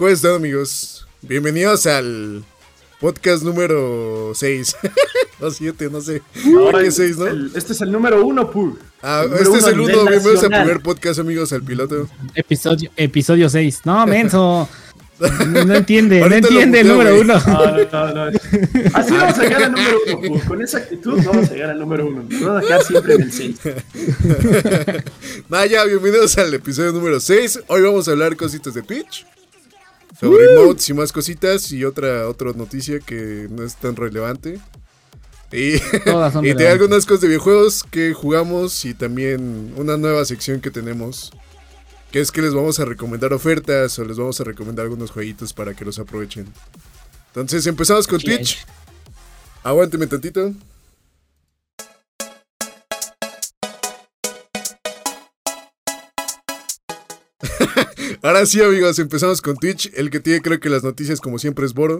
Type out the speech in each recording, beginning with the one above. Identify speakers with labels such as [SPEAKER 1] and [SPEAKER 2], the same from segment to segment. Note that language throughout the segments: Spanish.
[SPEAKER 1] ¿Cómo están amigos? Bienvenidos al podcast número 6 o 7, no sé.
[SPEAKER 2] No,
[SPEAKER 1] ¿Qué 6, no?
[SPEAKER 2] el- este es el número uno, Pug.
[SPEAKER 1] Ah,
[SPEAKER 2] número
[SPEAKER 1] este es
[SPEAKER 2] uno a
[SPEAKER 1] el 1.
[SPEAKER 2] nivel
[SPEAKER 1] Bienvenidos al primer podcast, amigos, al piloto.
[SPEAKER 3] Episodio, episodio 6. No, menso. No, entiende, no entiende el número uno.
[SPEAKER 2] No, no, no, no. Así vamos a llegar al número uno. Con esa actitud vamos a llegar al número uno. Nos Vamos a quedar siempre en el 6.
[SPEAKER 1] Nada, ya, bienvenidos al episodio número 6. Hoy vamos a hablar cositas de Twitch. Sobre emotes y más cositas. Y otra, otra noticia que no es tan relevante. Y,
[SPEAKER 3] Todas son
[SPEAKER 1] y de algunas cosas de videojuegos que jugamos y también una nueva sección que tenemos. Que es que les vamos a recomendar ofertas o les vamos a recomendar algunos jueguitos para que los aprovechen. Entonces empezamos con. Twitch. Aguánteme tantito. Ahora sí, amigos, empezamos con Twitch. El que tiene, creo que las noticias, como siempre, es Boro.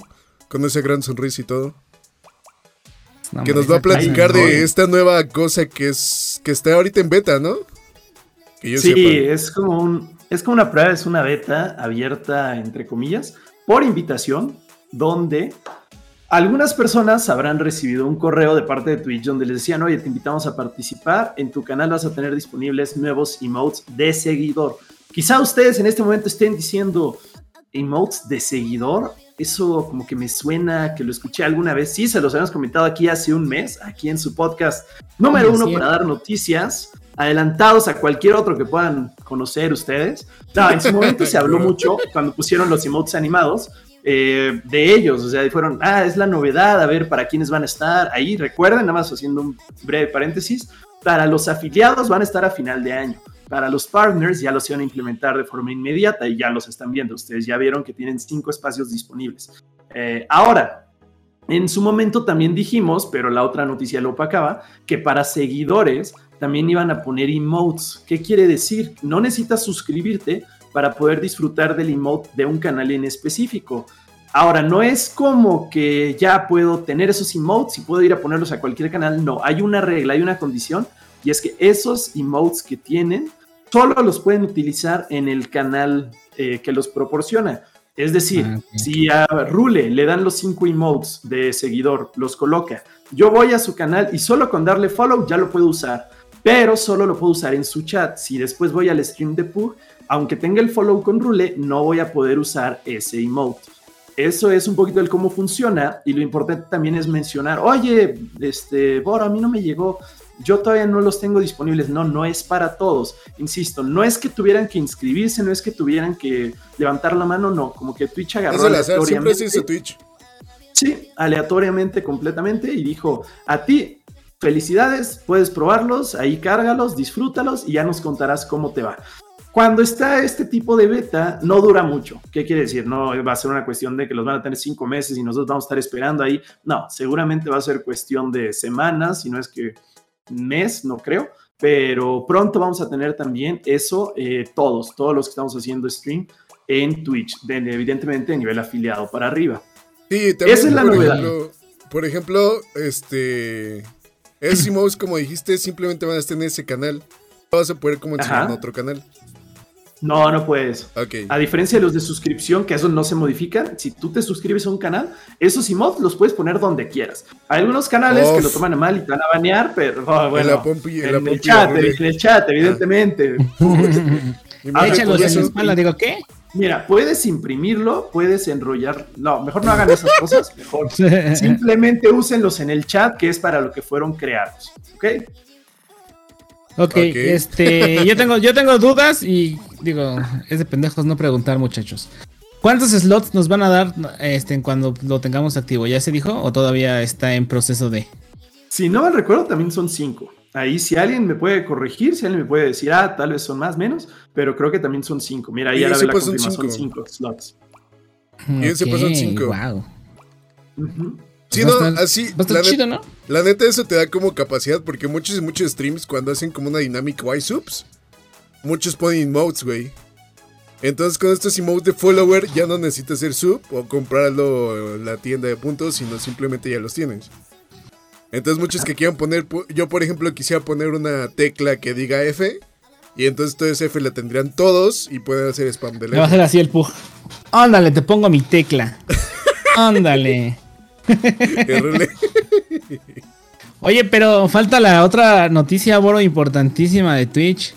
[SPEAKER 1] Con esa gran sonrisa y todo.
[SPEAKER 3] No,
[SPEAKER 1] que nos va a platicar de esta nueva cosa que es que está ahorita en beta, ¿no? Que yo
[SPEAKER 2] Sí,
[SPEAKER 1] sepa.
[SPEAKER 2] es como, un, es como una prueba, es una beta abierta, entre comillas, por invitación, donde algunas personas habrán recibido un correo de parte de Twitch donde les decían, oye, te invitamos a participar, en tu canal vas a tener disponibles nuevos emotes de seguidor. Quizá ustedes en este momento estén diciendo, emotes de seguidor, eso como que me suena que lo escuché alguna vez, sí, se los habíamos comentado aquí hace un mes, aquí en su podcast número uno para dar noticias adelantados a cualquier otro que puedan conocer ustedes. No, en su momento se habló mucho cuando pusieron los emotes animados eh, de ellos, o sea, fueron, ah, es la novedad, a ver para quiénes van a estar ahí. Recuerden, nada más haciendo un breve paréntesis, para los afiliados van a estar a final de año. Para los partners ya los iban a implementar de forma inmediata y ya los están viendo. Ustedes ya vieron que tienen cinco espacios disponibles. Eh, ahora, en su momento también dijimos, pero la otra noticia lo opacaba, que para seguidores también iban a poner emotes. ¿Qué quiere decir? No necesitas suscribirte para poder disfrutar del emote de un canal en específico. Ahora, no es como que ya puedo tener esos emotes y puedo ir a ponerlos a cualquier canal. No, hay una regla, hay una condición, y es que esos emotes que tienen solo los pueden utilizar en el canal eh, que los proporciona. Es decir,
[SPEAKER 3] Ah,
[SPEAKER 2] si a Rule le dan los cinco emotes de seguidor, los coloca, yo voy a su canal y solo con darle follow ya lo puedo usar, pero solo lo puedo usar en su chat. Si después voy al stream de Pug, aunque tenga el follow con Rule, no voy a poder usar ese emote. Eso es un poquito el cómo funciona y lo importante también es mencionar, oye, este, Boro, a mí no me llegó, yo todavía no los tengo disponibles. No, no es para todos. Insisto, no es que tuvieran que inscribirse, no es que tuvieran que levantar la mano, no. Como que Twitch agarró
[SPEAKER 1] Es azar, siempre
[SPEAKER 2] aleatoriamente-
[SPEAKER 1] eso Twitch.
[SPEAKER 2] Sí, aleatoriamente, completamente, y dijo, a ti, felicidades, puedes probarlos, ahí cárgalos, disfrútalos y ya nos contarás cómo te va. Cuando está este tipo de beta, no dura mucho. ¿Qué quiere decir? No va a ser una cuestión de que los van a tener cinco meses y nosotros vamos a estar esperando ahí. No, seguramente va a ser cuestión de semanas, si no es que mes, no creo. Pero pronto vamos a tener también eso, eh, todos, todos los que estamos haciendo stream en Twitch, de- evidentemente a nivel afiliado para arriba.
[SPEAKER 1] Sí, también,
[SPEAKER 2] Esa es la
[SPEAKER 1] por
[SPEAKER 2] novedad.
[SPEAKER 1] Ejemplo, por ejemplo, este. Esos emotes, como dijiste, simplemente van a estar en ese canal. No vas a poder como en otro canal.
[SPEAKER 2] No, no puedes.
[SPEAKER 1] Ok.
[SPEAKER 2] A diferencia de los de suscripción, que eso no se modifican, si tú te suscribes a un canal, esos emotes los puedes poner donde quieras. Hay algunos canales que lo toman a mal y te van a banear, pero oh,
[SPEAKER 1] En
[SPEAKER 2] bueno,
[SPEAKER 1] la pompi, en
[SPEAKER 2] en,
[SPEAKER 1] la
[SPEAKER 2] el
[SPEAKER 1] pompi
[SPEAKER 2] chat,
[SPEAKER 1] de Rule.
[SPEAKER 2] en el chat, evidentemente.
[SPEAKER 1] Imagínate
[SPEAKER 3] Échalos en la espalda, digo, ¿qué?
[SPEAKER 2] Mira, puedes imprimirlo, puedes enrollar. No, mejor no hagan esas cosas, mejor. Simplemente úsenlos en el chat, que es para lo que fueron creados. ¿Ok?
[SPEAKER 3] Ok, este, yo tengo, yo tengo dudas y digo, es de pendejos no preguntar, muchachos. ¿Cuántos slots nos van a dar este, cuando lo tengamos activo? ¿Ya se dijo o todavía está en proceso de?
[SPEAKER 2] Si no me recuerdo, también son cinco. Ahí si alguien me puede corregir, si alguien me puede decir, ah, tal vez son más, menos, pero creo que también son cinco. Mira, ahí ya la ve la
[SPEAKER 1] son
[SPEAKER 2] confirmación,
[SPEAKER 1] cinco.
[SPEAKER 2] cinco slots.
[SPEAKER 1] Y ese pues son cinco.
[SPEAKER 3] Wow.
[SPEAKER 1] Sí, no,
[SPEAKER 3] estar-
[SPEAKER 1] así. La,
[SPEAKER 3] chido, ¿no?
[SPEAKER 1] la neta, eso te da como capacidad. Porque muchos y muchos streams, cuando hacen como una dinámica Y subs, muchos ponen emotes, güey. Entonces, con estos emotes de follower, ya no necesitas hacer sub o comprarlo en la tienda de puntos, sino simplemente ya los tienes. Entonces, muchos que quieran poner. Yo, por ejemplo, quisiera poner una tecla que diga F. Y entonces todo ese F le tendrían todos y pueden hacer spam de
[SPEAKER 3] Le va a hacer así el pug. Ándale, te pongo mi tecla. Ándale. Oye, pero falta la otra noticia, Boro, importantísima de Twitch.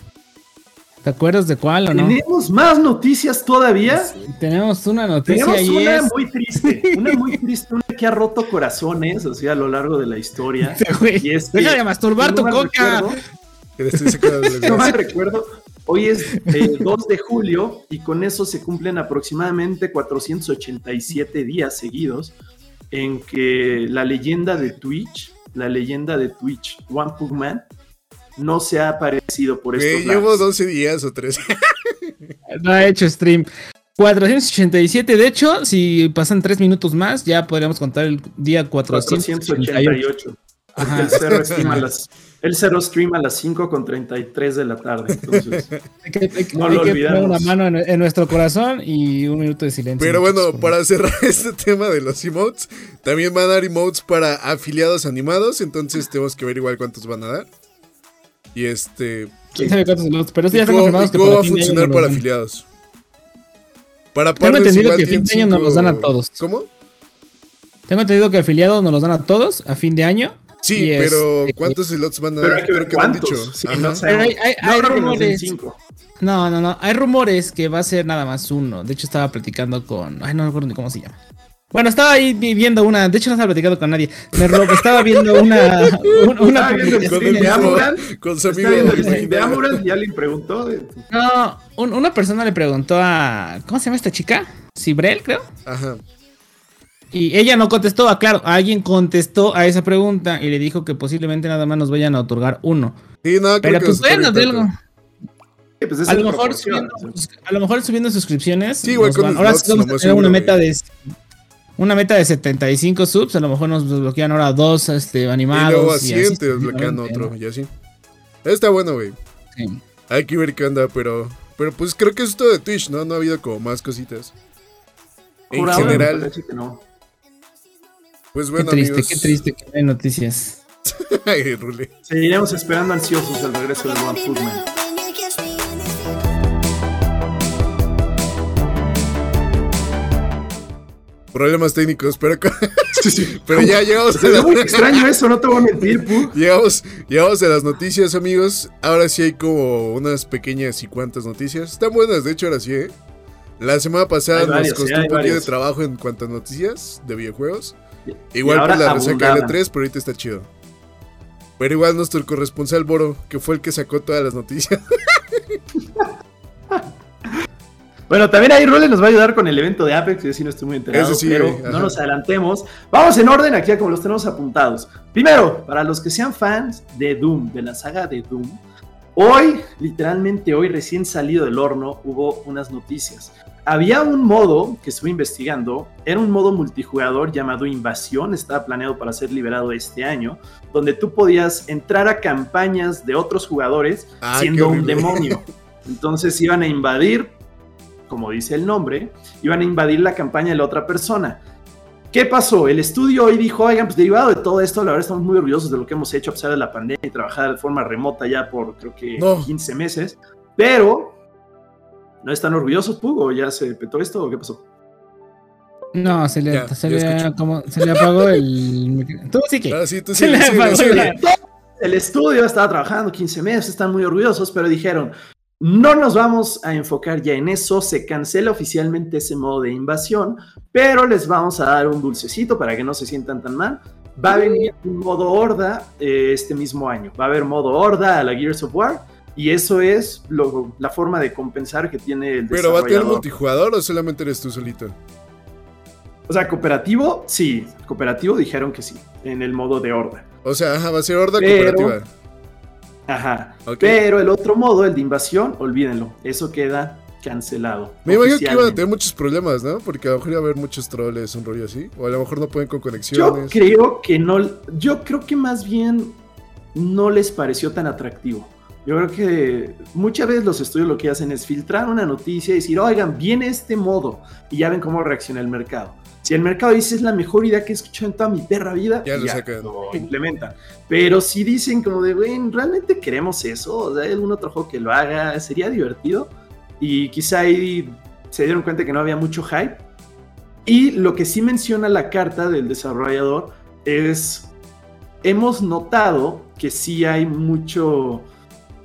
[SPEAKER 3] ¿Te acuerdas de cuál o no?
[SPEAKER 2] ¿Tenemos más noticias todavía?
[SPEAKER 3] tenemos una noticia
[SPEAKER 2] Tenemos una muy triste, una muy triste, una que ha roto corazones, así a lo largo de la historia.
[SPEAKER 3] y es Deja de masturbar tu coca.
[SPEAKER 2] no me recuerdo. Hoy es el 2 de julio y con eso se cumplen aproximadamente 487 días seguidos en que la leyenda de Twitch, la leyenda de Twitch, One Pugman, no se ha aparecido por estos
[SPEAKER 1] Llevo 12 días o 13.
[SPEAKER 3] no ha hecho stream. 487, de hecho, si pasan 3 minutos más, ya podríamos contar el día 488.
[SPEAKER 2] Ajá. El cerro estima las el cero stream a las 5 con 33 de la tarde. Entonces,
[SPEAKER 3] hay que, no lo poner una mano en, nuestro corazón y un minuto de silencio.
[SPEAKER 1] Pero bueno, para cerrar este tema de los emotes, también van a dar emotes para afiliados animados. Entonces tenemos que ver igual cuántos van a dar. Y este.
[SPEAKER 3] ¿Quién sabe cuántos emotes? Pero sí ya están
[SPEAKER 1] confirmados que ¿Cómo va a funcionar para afiliados?
[SPEAKER 3] Para Tengo entendido que a fin de año nos los dan a todos.
[SPEAKER 1] ¿Cómo?
[SPEAKER 3] Tengo entendido que afiliados nos los dan a todos a fin de año.
[SPEAKER 1] Sí, pero ¿cuántos slots van a dar? Creo que han dicho.
[SPEAKER 3] hay, rumores. No, no, no. Hay rumores que va a ser nada más uno. De hecho, estaba platicando con. Ay, no recuerdo ni cómo se llama. Bueno, estaba ahí viendo una. De hecho, no estaba platicando con nadie. Me estaba viendo una. una,
[SPEAKER 2] con, con su amigo. De Amorant y alguien preguntó.
[SPEAKER 3] No, una persona le preguntó a. ¿Cómo se llama esta chica? Cibrel, creo.
[SPEAKER 1] Ajá.
[SPEAKER 3] Y ella no contestó, ah, claro, alguien contestó a esa pregunta y le dijo que posiblemente nada más nos vayan a otorgar uno.
[SPEAKER 1] Sí, no,
[SPEAKER 3] Pero pues bueno, algo. Pues a, lo mejor subiendo, a lo mejor subiendo suscripciones.
[SPEAKER 1] Sí, igual con
[SPEAKER 3] ahora sí vamos a tener una meta de una meta de 75 subs, a lo mejor nos desbloquean ahora dos este, animados. Y
[SPEAKER 1] luego así te desbloquean otro, y así. Está bueno, güey. Sí. Hay que ver qué onda, pero, pero pues creo que es todo de Twitch, ¿no? No ha habido como más cositas. En general. no. Pues bueno,
[SPEAKER 3] qué triste, qué triste que no hay noticias.
[SPEAKER 1] Ay, Rule.
[SPEAKER 2] Seguiremos esperando ansiosos el regreso de One Footman.
[SPEAKER 1] Problemas técnicos, pero, pero ya llegamos
[SPEAKER 2] a muy extraño eso, no te voy a mentir, pu.
[SPEAKER 1] Llegamos, llegamos a las noticias, amigos. Ahora sí hay como unas pequeñas y cuantas noticias. Están buenas, de hecho, ahora sí, ¿eh? La semana pasada nos costó un poquito de trabajo en cuanto a noticias de videojuegos. Igual por la resaca de 3 pero ahorita está chido. Pero igual nuestro corresponsal Boro, que fue el que sacó todas las noticias.
[SPEAKER 2] bueno, también ahí Rule nos va a ayudar con el evento de Apex, yo sí no estoy muy enterado, pero no nos adelantemos. Vamos en orden aquí como los tenemos apuntados. Primero, para los que sean fans de Doom, de la saga de Doom, hoy, literalmente hoy, recién salido del horno, hubo unas noticias. Había un modo que estuve investigando, era un modo multijugador llamado Invasión, estaba planeado para ser liberado este año, donde tú podías entrar a campañas de otros jugadores ah, siendo un demonio. Entonces iban a invadir, como dice el nombre, iban a invadir la campaña de la otra persona. ¿Qué pasó? El estudio hoy dijo, oigan, pues derivado de todo esto, la verdad estamos muy orgullosos de lo que hemos hecho a pesar de la pandemia y trabajar de forma remota ya por creo que 15 meses, pero ¿No están orgullosos, Pugo? ¿Ya se petó esto o qué pasó?
[SPEAKER 3] No, se le, se, le como, se le apagó el. Tú sí que.
[SPEAKER 1] Ah, sí, tú sí, se le apagó
[SPEAKER 2] El estudio estaba trabajando 15 meses, están muy orgullosos, pero dijeron: no nos vamos a enfocar ya en eso, se cancela oficialmente ese modo de invasión, pero les vamos a dar un dulcecito para que no se sientan tan mal. Va a venir un modo horda eh, este mismo año. Va a haber modo horda a la Gears of War y eso es la forma de compensar que tiene el
[SPEAKER 1] ¿Pero va a tener multijugador o solamente eres tú solito?
[SPEAKER 2] O sea, cooperativo, sí. Cooperativo dijeron que sí, en el modo de horda.
[SPEAKER 1] O sea, va a ser horda cooperativa.
[SPEAKER 2] Ajá. Pero el otro modo, el de invasión, olvídenlo. Eso queda cancelado.
[SPEAKER 1] Me imagino que iban a tener muchos problemas, ¿no? Porque a lo mejor iba a haber muchos troles, un rollo así. O a lo mejor no pueden con conexiones.
[SPEAKER 2] Yo creo que no. Yo creo que más bien no les pareció tan atractivo. Yo creo que muchas veces los estudios lo que hacen es filtrar una noticia y decir, oigan, viene este modo, y ya ven cómo reacciona el mercado. Si el mercado dice es la mejor idea que he escuchado en toda mi perra vida, ya, lo, implementan. Pero si dicen como de, güey, ¿realmente queremos eso? O sea, ¿hay algún otro juego que lo haga? ¿Sería divertido? Y quizá ahí se dieron cuenta que no había mucho hype. Y lo que sí menciona la carta del desarrollador es, hemos notado que sí hay mucho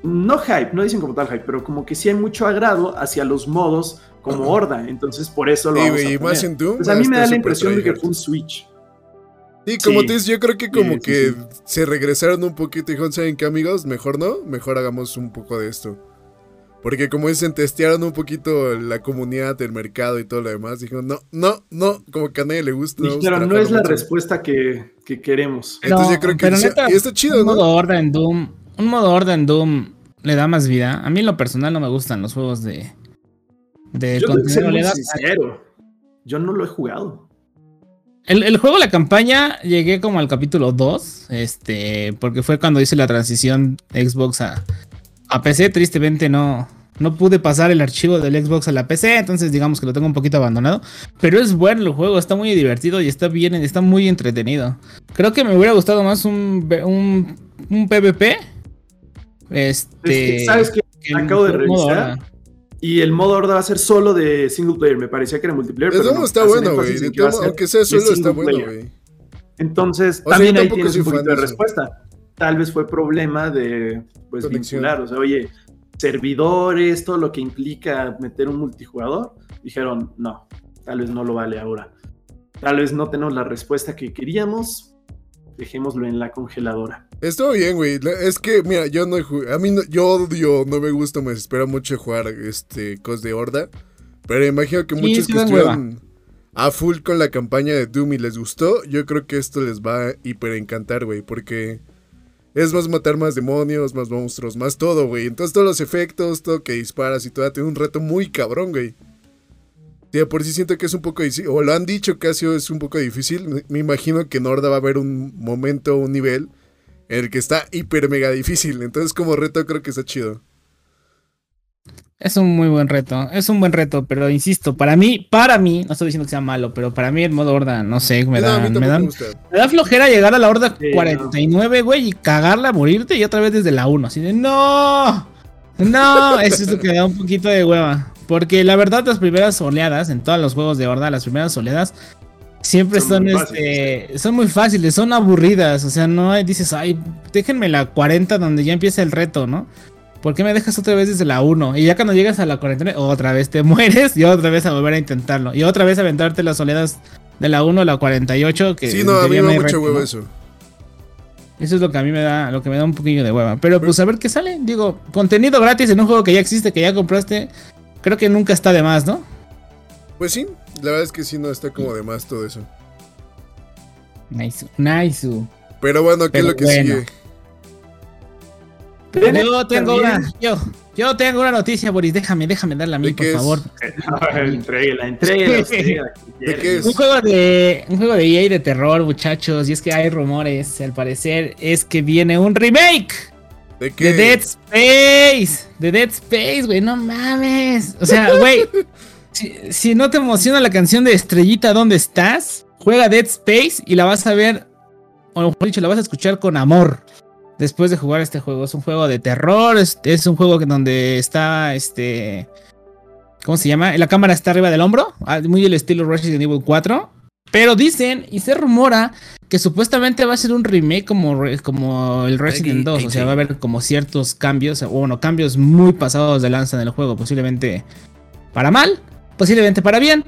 [SPEAKER 2] no hype, no dicen como tal hype, pero como que sí hay mucho agrado hacia los modos como horda, entonces por eso lo vamos a más en pues a mí me da la impresión de que fue un Switch.
[SPEAKER 1] Sí, como te dices, yo creo que como que se regresaron un poquito y dijeron, ¿saben qué amigos? Mejor no, mejor hagamos un poco de esto. Porque como dicen, testearon un poquito la comunidad, el mercado y todo lo demás. Dijeron, no, no, no, como que a nadie le gusta.
[SPEAKER 2] Pero no es la respuesta que, queremos.
[SPEAKER 3] Entonces yo creo que y está chido, un Modo horda en Doom, un modo horda en Doom le da más vida. A mí en lo personal no me gustan los juegos de,
[SPEAKER 2] de yo contenido. sincero. Yo no lo he jugado.
[SPEAKER 3] El, el, juego, la campaña, llegué como al capítulo 2, este, porque fue cuando hice la transición Xbox a, a PC. Tristemente no, no pude pasar el archivo del Xbox a la PC, entonces digamos que lo tengo un poquito abandonado. Pero es bueno el juego, está muy divertido y está bien, está muy entretenido. Creo que me hubiera gustado más un, un, un PvP este,
[SPEAKER 2] ¿Sabes qué? Acabo de revisar. Y el modo horda va a ser solo de single player. Me parecía que era multiplayer.
[SPEAKER 1] Pero no, está bueno, güey. Aunque sea solo, está bueno, güey.
[SPEAKER 2] Entonces, también ahí tienes un poquito de respuesta. Tal vez fue problema de pues, vincular. O sea, oye, servidores, todo lo que implica meter un multijugador. Dijeron, no, tal vez no lo vale ahora. Tal vez no tenemos la respuesta que queríamos. Dejémoslo en la congeladora.
[SPEAKER 1] Estuvo bien, güey. Es que, mira, yo no A mí, no, yo odio, no me gusta, me espera mucho jugar este cos de Horda. Pero imagino que muchos que estuvieron a full con la campaña de Doom y les gustó, yo creo que esto les va a hiper encantar, güey. Porque es más matar más demonios, más monstruos, más todo, güey. Entonces todos los efectos, todo que disparas y todo, tiene un reto muy cabrón, güey. Sí, por sí siento que es un poco difícil, o lo han dicho que es un poco difícil. Me imagino que en Horda va a haber un momento, un nivel el que está hiper mega difícil. Entonces, como reto, creo que está chido.
[SPEAKER 3] Es un muy buen reto, es un buen reto, pero insisto, para mí, para mí, no estoy diciendo que sea malo, pero para mí el modo horda, no sé, me da, me, da, me da flojera llegar a la horda 49, güey, y cagarla, morirte y otra vez desde la 1, así de no, no, eso es lo que me da un poquito de hueva, porque la verdad las primeras oleadas, en todos los juegos de horda, las primeras oleadas, Siempre son, muy este, son muy fáciles, son aburridas, o sea, no dices, ay, déjenme la 40 donde ya empieza el reto, ¿no? ¿Por qué me dejas otra vez desde la 1? Y ya cuando llegas a la 49, otra vez te mueres y otra vez a volver a intentarlo. Y otra vez a aventarte las oleadas de la 1 a la 48. Que
[SPEAKER 1] sí, no, a mí me da mucho huevo eso.
[SPEAKER 3] Eso es lo que a mí me da, lo que me da un poquillo de hueva. Pero pues a ver qué sale. Digo, contenido gratis en un juego que ya existe, que ya compraste, creo que nunca está de más, ¿no?
[SPEAKER 1] Pues sí, la verdad es que sí no está como de más todo eso.
[SPEAKER 3] Nice, nice.
[SPEAKER 1] Pero bueno, ¿qué es lo que sigue?
[SPEAKER 3] Yo tengo una, yo, yo tengo una noticia, Boris. Déjame, déjame darla a mí, por favor.
[SPEAKER 2] Entréguela, entréguela.
[SPEAKER 3] ¿De qué es? Un juego de, un juego de EA de terror, muchachos. Y es que hay rumores, al parecer, es que viene un remake. ¿De qué? De Dead Space. De Dead Space, güey, no mames. O sea, güey, si, no te emociona la canción de Estrellita, ¿dónde estás? Juega Dead Space y la vas a ver, o mejor dicho, la vas a escuchar con amor. Después de jugar este juego. Es un juego de terror. Es, un juego donde está este. ¿Cómo se llama? La cámara está arriba del hombro. Ah, muy el estilo Resident Evil 4. Pero dicen y se rumora que supuestamente va a ser un remake como, como el Resident 2. O sea, va a haber como ciertos cambios. O bueno, cambios muy pasados de lanza en el juego. Posiblemente para mal posiblemente para bien.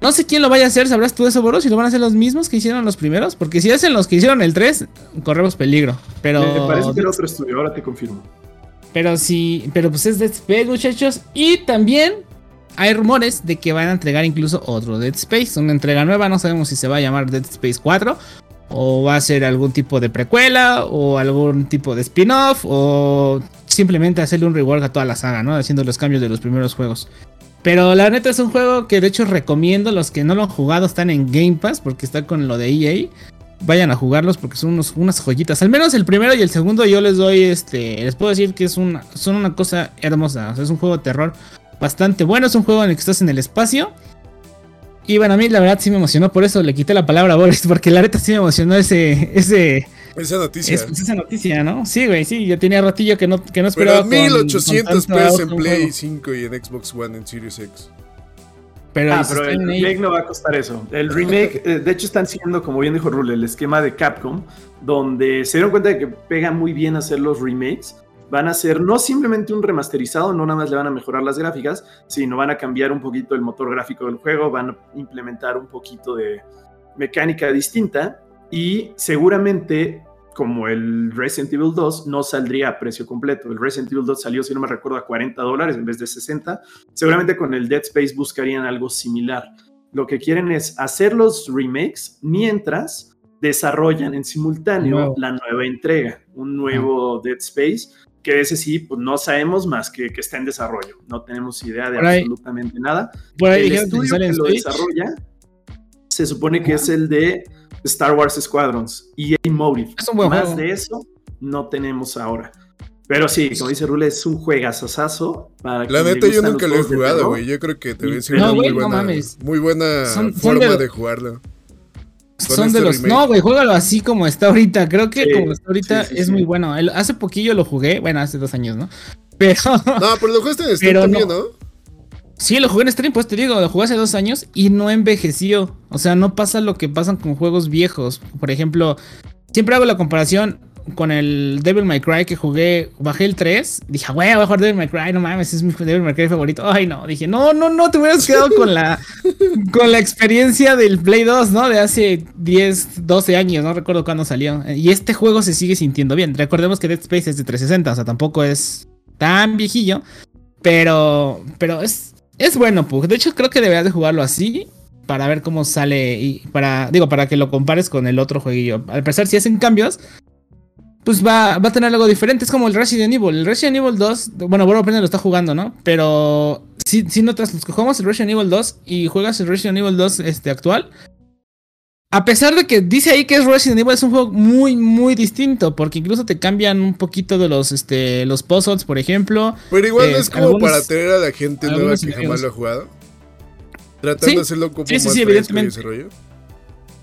[SPEAKER 3] No sé quién lo vaya a hacer, sabrás tú eso, Boros, si lo van a hacer los mismos que hicieron los primeros, porque si hacen los que hicieron el 3, corremos peligro. Pero
[SPEAKER 2] me parece que era otro estudio, ahora te confirmo.
[SPEAKER 3] Pero sí, pero pues es Dead Space, muchachos, y también hay rumores de que van a entregar incluso otro Dead Space, una entrega nueva, no sabemos si se va a llamar Dead Space 4 o va a ser algún tipo de precuela o algún tipo de spin-off o simplemente hacerle un rework a toda la saga, ¿no? Haciendo los cambios de los primeros juegos. Pero la neta es un juego que de hecho recomiendo. Los que no lo han jugado están en Game Pass porque está con lo de EA. vayan a jugarlos porque son unos, unas joyitas. Al menos el primero y el segundo yo les doy, este, les puedo decir que es una, son una cosa hermosa. es un juego de terror bastante bueno. Es un juego en el que estás en el espacio. Y bueno, a mí la verdad sí me emocionó, por eso le quité la palabra a Boris, porque la neta sí me emocionó ese, ese,
[SPEAKER 1] esa noticia.
[SPEAKER 3] esa noticia, ¿no? Sí, güey, sí, yo tenía ratillo que no, que no esperaba.
[SPEAKER 1] Pero 1800 pesos en Play 5 y en Xbox One en Series X.
[SPEAKER 2] Pero, ah, pero el remake no va a costar eso. El remake, eh, de hecho, están siguiendo, como bien dijo Rule, el esquema de Capcom, donde se dieron cuenta de que pega muy bien hacer los remakes. Van a ser no simplemente un remasterizado, no nada más le van a mejorar las gráficas, sino van a cambiar un poquito el motor gráfico del juego, van a implementar un poquito de mecánica distinta y seguramente como el Resident Evil 2 no saldría a precio completo. El Resident Evil 2 salió, si no me recuerdo, a 40 dólares en vez de 60. Seguramente con el Dead Space buscarían algo similar. Lo que quieren es hacer los remakes mientras desarrollan en simultáneo la nueva entrega, un nuevo Dead Space, que ese sí, pues no sabemos más que, que está en desarrollo. No tenemos idea de absolutamente nada. el estudio que lo desarrolla se supone que es el de Star Wars Squadrons y Motive. Es un buen Más de eso no tenemos ahora. Pero sí, como dice Rule, es un juegazazazo.
[SPEAKER 1] Para La neta, yo nunca lo he jugado, güey. Yo creo que te voy a decir una muy, buena, muy buena forma de, jugarlo.
[SPEAKER 3] Son de este los. No, güey, juégalo así como está ahorita. Creo que como está ahorita es muy bueno. hace poquillo lo jugué, bueno, hace dos años, ¿no? Pero.
[SPEAKER 1] No, pero lo jugaste en Steam también, ¿no?
[SPEAKER 3] Sí, lo jugué en stream, pues te digo, lo jugué hace dos años y no envejeció. O sea, no pasa lo que pasan con juegos viejos. Por ejemplo, siempre hago la comparación con el Devil May Cry que jugué, bajé el 3, dije, güey, voy a jugar Devil May Cry, no mames, es mi Devil May Cry favorito. Ay, no, dije, no, no, no, te hubieras quedado con la, con la experiencia del Play 2, ¿no? De hace 10, 12 años, no recuerdo cuándo salió. Y este juego se sigue sintiendo bien. Recordemos que Dead Space es de 360, o sea, tampoco es tan viejillo, pero, pero es, es bueno, Pug. De hecho, creo que deberías de jugarlo así para ver cómo sale y para, digo, para que lo compares con el otro jueguillo. Al parecer, si hacen cambios, pues va, va a tener algo diferente. Es como el Resident Evil. El Resident Evil 2, bueno, bueno, apenas lo está jugando, ¿no? Pero si, si notas, los que jugamos el Resident Evil 2 y juegas el Resident Evil 2 este, actual, a pesar de que dice ahí que es Resident Evil, es un juego muy, muy distinto, porque incluso te cambian un poquito de los, este, los puzzles, por ejemplo.
[SPEAKER 1] Pero igual no eh, es como para tener a la gente nueva que jamás lo ha jugado. Tratando de hacerlo como sí, sí, más sí, evidentemente.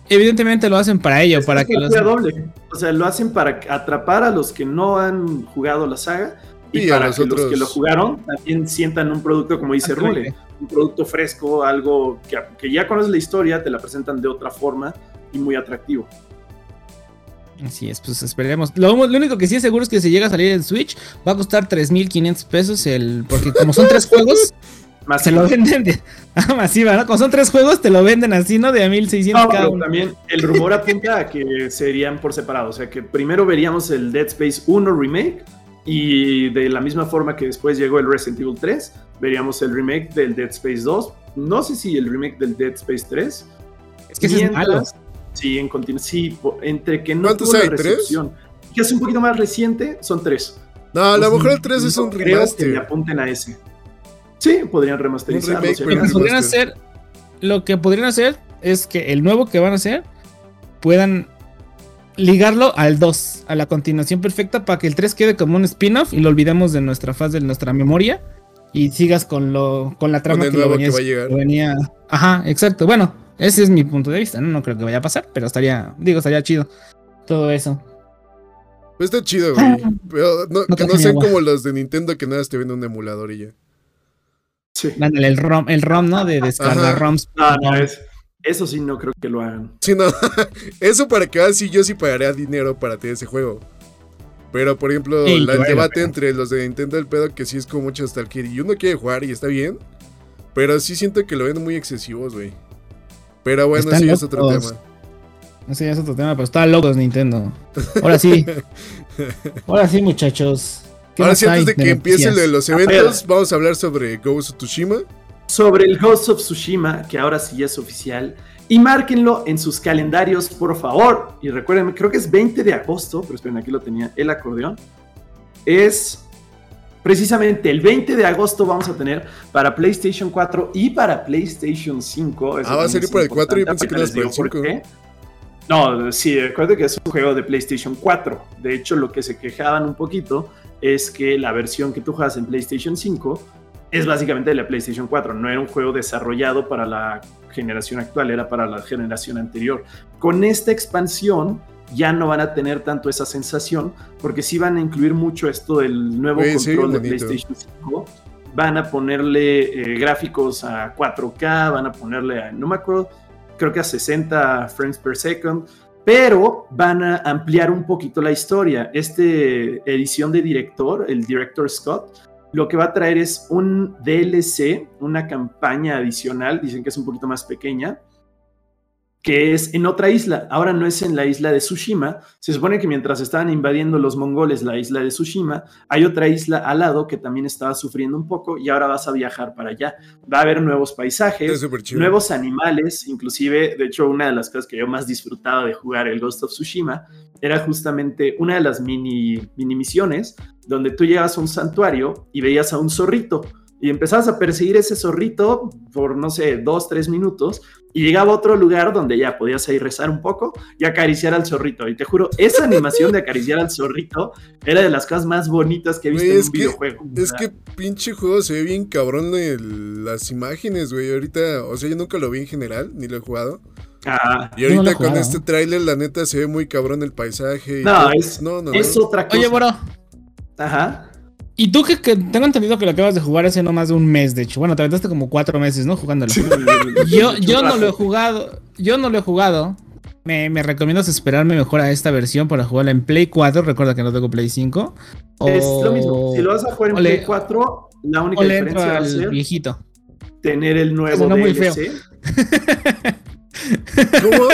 [SPEAKER 3] Evidentemente lo hacen para ello, para que,
[SPEAKER 2] los... doble. O sea, lo hacen para atrapar a los que no han jugado la saga y, para que los que lo jugaron también sientan un producto, como dice Rule, un producto fresco, algo que, que, ya conoces la historia, te la presentan de otra forma y muy atractivo.
[SPEAKER 3] Así es, pues esperemos. Lo, único que sí es seguro es que si llega a salir en Switch, va a costar 3.500 pesos el... Porque como son tres juegos... se lo venden de ah, masiva, ¿no? Como son tres juegos, te lo venden así, ¿no? De a 1600 cada
[SPEAKER 2] uno. También el rumor apunta a que serían por separado. O sea, que primero veríamos el Dead Space 1 Remake y de la misma forma que después llegó el Resident Evil 3, veríamos el remake del Dead Space 2. No sé si el remake del Dead Space 3.
[SPEAKER 3] Es que es malo.
[SPEAKER 2] Sí, en sí, entre que no tuvo la recepción. ¿Tres? Que es un poquito más reciente, son tres.
[SPEAKER 1] No, a lo pues, mejor el 3 es un remaster.
[SPEAKER 2] Creo que apunten a ese. Sí, podrían remasterizarlo.
[SPEAKER 3] Lo que podrían hacer, lo que podrían hacer es que el nuevo que van a hacer puedan ligarlo al 2, a la continuación perfecta para que el 3 quede como un spin-off y lo olvidemos de nuestra faz, de nuestra memoria y sigas con lo con la trama que, venía, Ajá, exacto. Bueno, ese es mi punto de vista, ¿no? no creo que vaya a pasar, pero estaría, digo, estaría chido todo eso.
[SPEAKER 1] Pues está chido, güey. Pero que no sean como los de Nintendo que nada te venden un emulador y ya.
[SPEAKER 3] Sí. el ROM, el ROM, ¿no? De descargar ROMs.
[SPEAKER 2] No, no, es, eso sí no creo que lo hagan.
[SPEAKER 1] Sí, no. Eso para que así yo sí pagaría dinero para tener ese juego. Pero, por ejemplo, el debate entre los de Nintendo el pedo que sí es como mucho Stalker y uno quiere jugar y está bien. Pero sí siento que lo ven muy excesivos, güey. Pero bueno, ese ya es otro tema.
[SPEAKER 3] Ese ya es otro tema, pero está locos Nintendo. Ahora sí. Ahora sí, muchachos.
[SPEAKER 1] Ahora sí, antes de que empiecen los eventos, vamos a hablar sobre Ghost of Tsushima
[SPEAKER 2] sobre el Ghost of Tsushima, que ahora sí es oficial. Y márquenlo en sus calendarios, por favor. Y recuerden, creo que es 20 de agosto, pero esperen, aquí lo tenía el acordeón. Es precisamente el 20 de agosto vamos a tener para PlayStation 4 y para PlayStation 5.
[SPEAKER 1] ah, va a salir por el 4 y pensé que era por el 5.
[SPEAKER 2] No, sí, recuerdo que es un juego de PlayStation 4. De hecho, lo que se quejaban un poquito es que la versión que tú juegas en PlayStation 5 es básicamente de la PlayStation 4. No era un juego desarrollado para la generación actual, era para la generación anterior. Con esta expansión ya no van a tener tanto esa sensación, porque sí van a incluir mucho esto del nuevo control de PlayStation 5. Van a ponerle eh, gráficos a 4K, van a ponerle a, no me acuerdo, creo que a 60 frames per second, pero van a ampliar un poquito la historia. Este edición de director, el director Scott, lo que va a traer es un DLC, una campaña adicional, dicen que es un poquito más pequeña, que es en otra isla. Ahora no es en la isla de Tsushima. Se supone que mientras estaban invadiendo los mongoles la isla de Tsushima, hay otra isla al lado que también estaba sufriendo un poco y ahora vas a viajar para allá. Va a haber nuevos paisajes, nuevos animales, inclusive, de hecho, una de las cosas que yo más disfrutaba de jugar el Ghost of Tsushima era justamente una de las mini, mini misiones donde tú llegas a un santuario y veías a un zorrito y empezabas a perseguir ese zorrito por, no sé, dos, tres minutos y llegaba a otro lugar donde ya podías ir rezar un poco y acariciar al zorrito. Y te juro, esa animación de acariciar al zorrito era de las cosas más bonitas que he visto en un videojuego.
[SPEAKER 1] Es que pinche juego se ve bien cabrón en las imágenes, güey. Ahorita, o sea, yo nunca lo vi en general, ni lo he jugado. Ah, y ahorita con este tráiler, la neta, se ve muy cabrón el paisaje.
[SPEAKER 2] no, es, no, no, es otra cosa.
[SPEAKER 3] Oye, bro.
[SPEAKER 2] Ajá.
[SPEAKER 3] Y tú que, tengo entendido que lo acabas de jugar hace no más de un mes, de hecho. Bueno, te aventaste como cuatro meses, ¿no? Jugándolo. yo, yo no lo he jugado. Yo no lo he jugado. Me, me, recomiendas esperarme mejor a esta versión para jugarla en Play 4. Recuerda que no tengo Play 5.
[SPEAKER 2] Es lo mismo. Si lo vas a jugar en Play 4, la única diferencia va a ser
[SPEAKER 3] viejito.
[SPEAKER 2] tener el nuevo DLC. Muy feo.
[SPEAKER 1] ¿Cómo?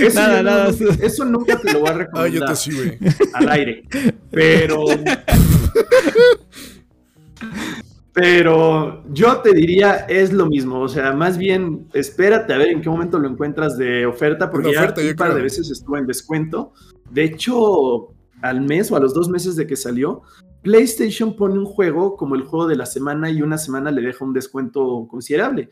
[SPEAKER 2] Eso, nada, nada. eso nunca te lo voy a recomendar. Ah, yo te sí, güey. Al aire. Pero. Pero yo te diría, es lo mismo. O sea, más bien, espérate a ver en qué momento lo encuentras de oferta, porque ya un par de veces estuvo en descuento. De hecho, al mes o a los dos meses de que salió, PlayStation pone un juego como el juego de la semana y una semana le deja un descuento considerable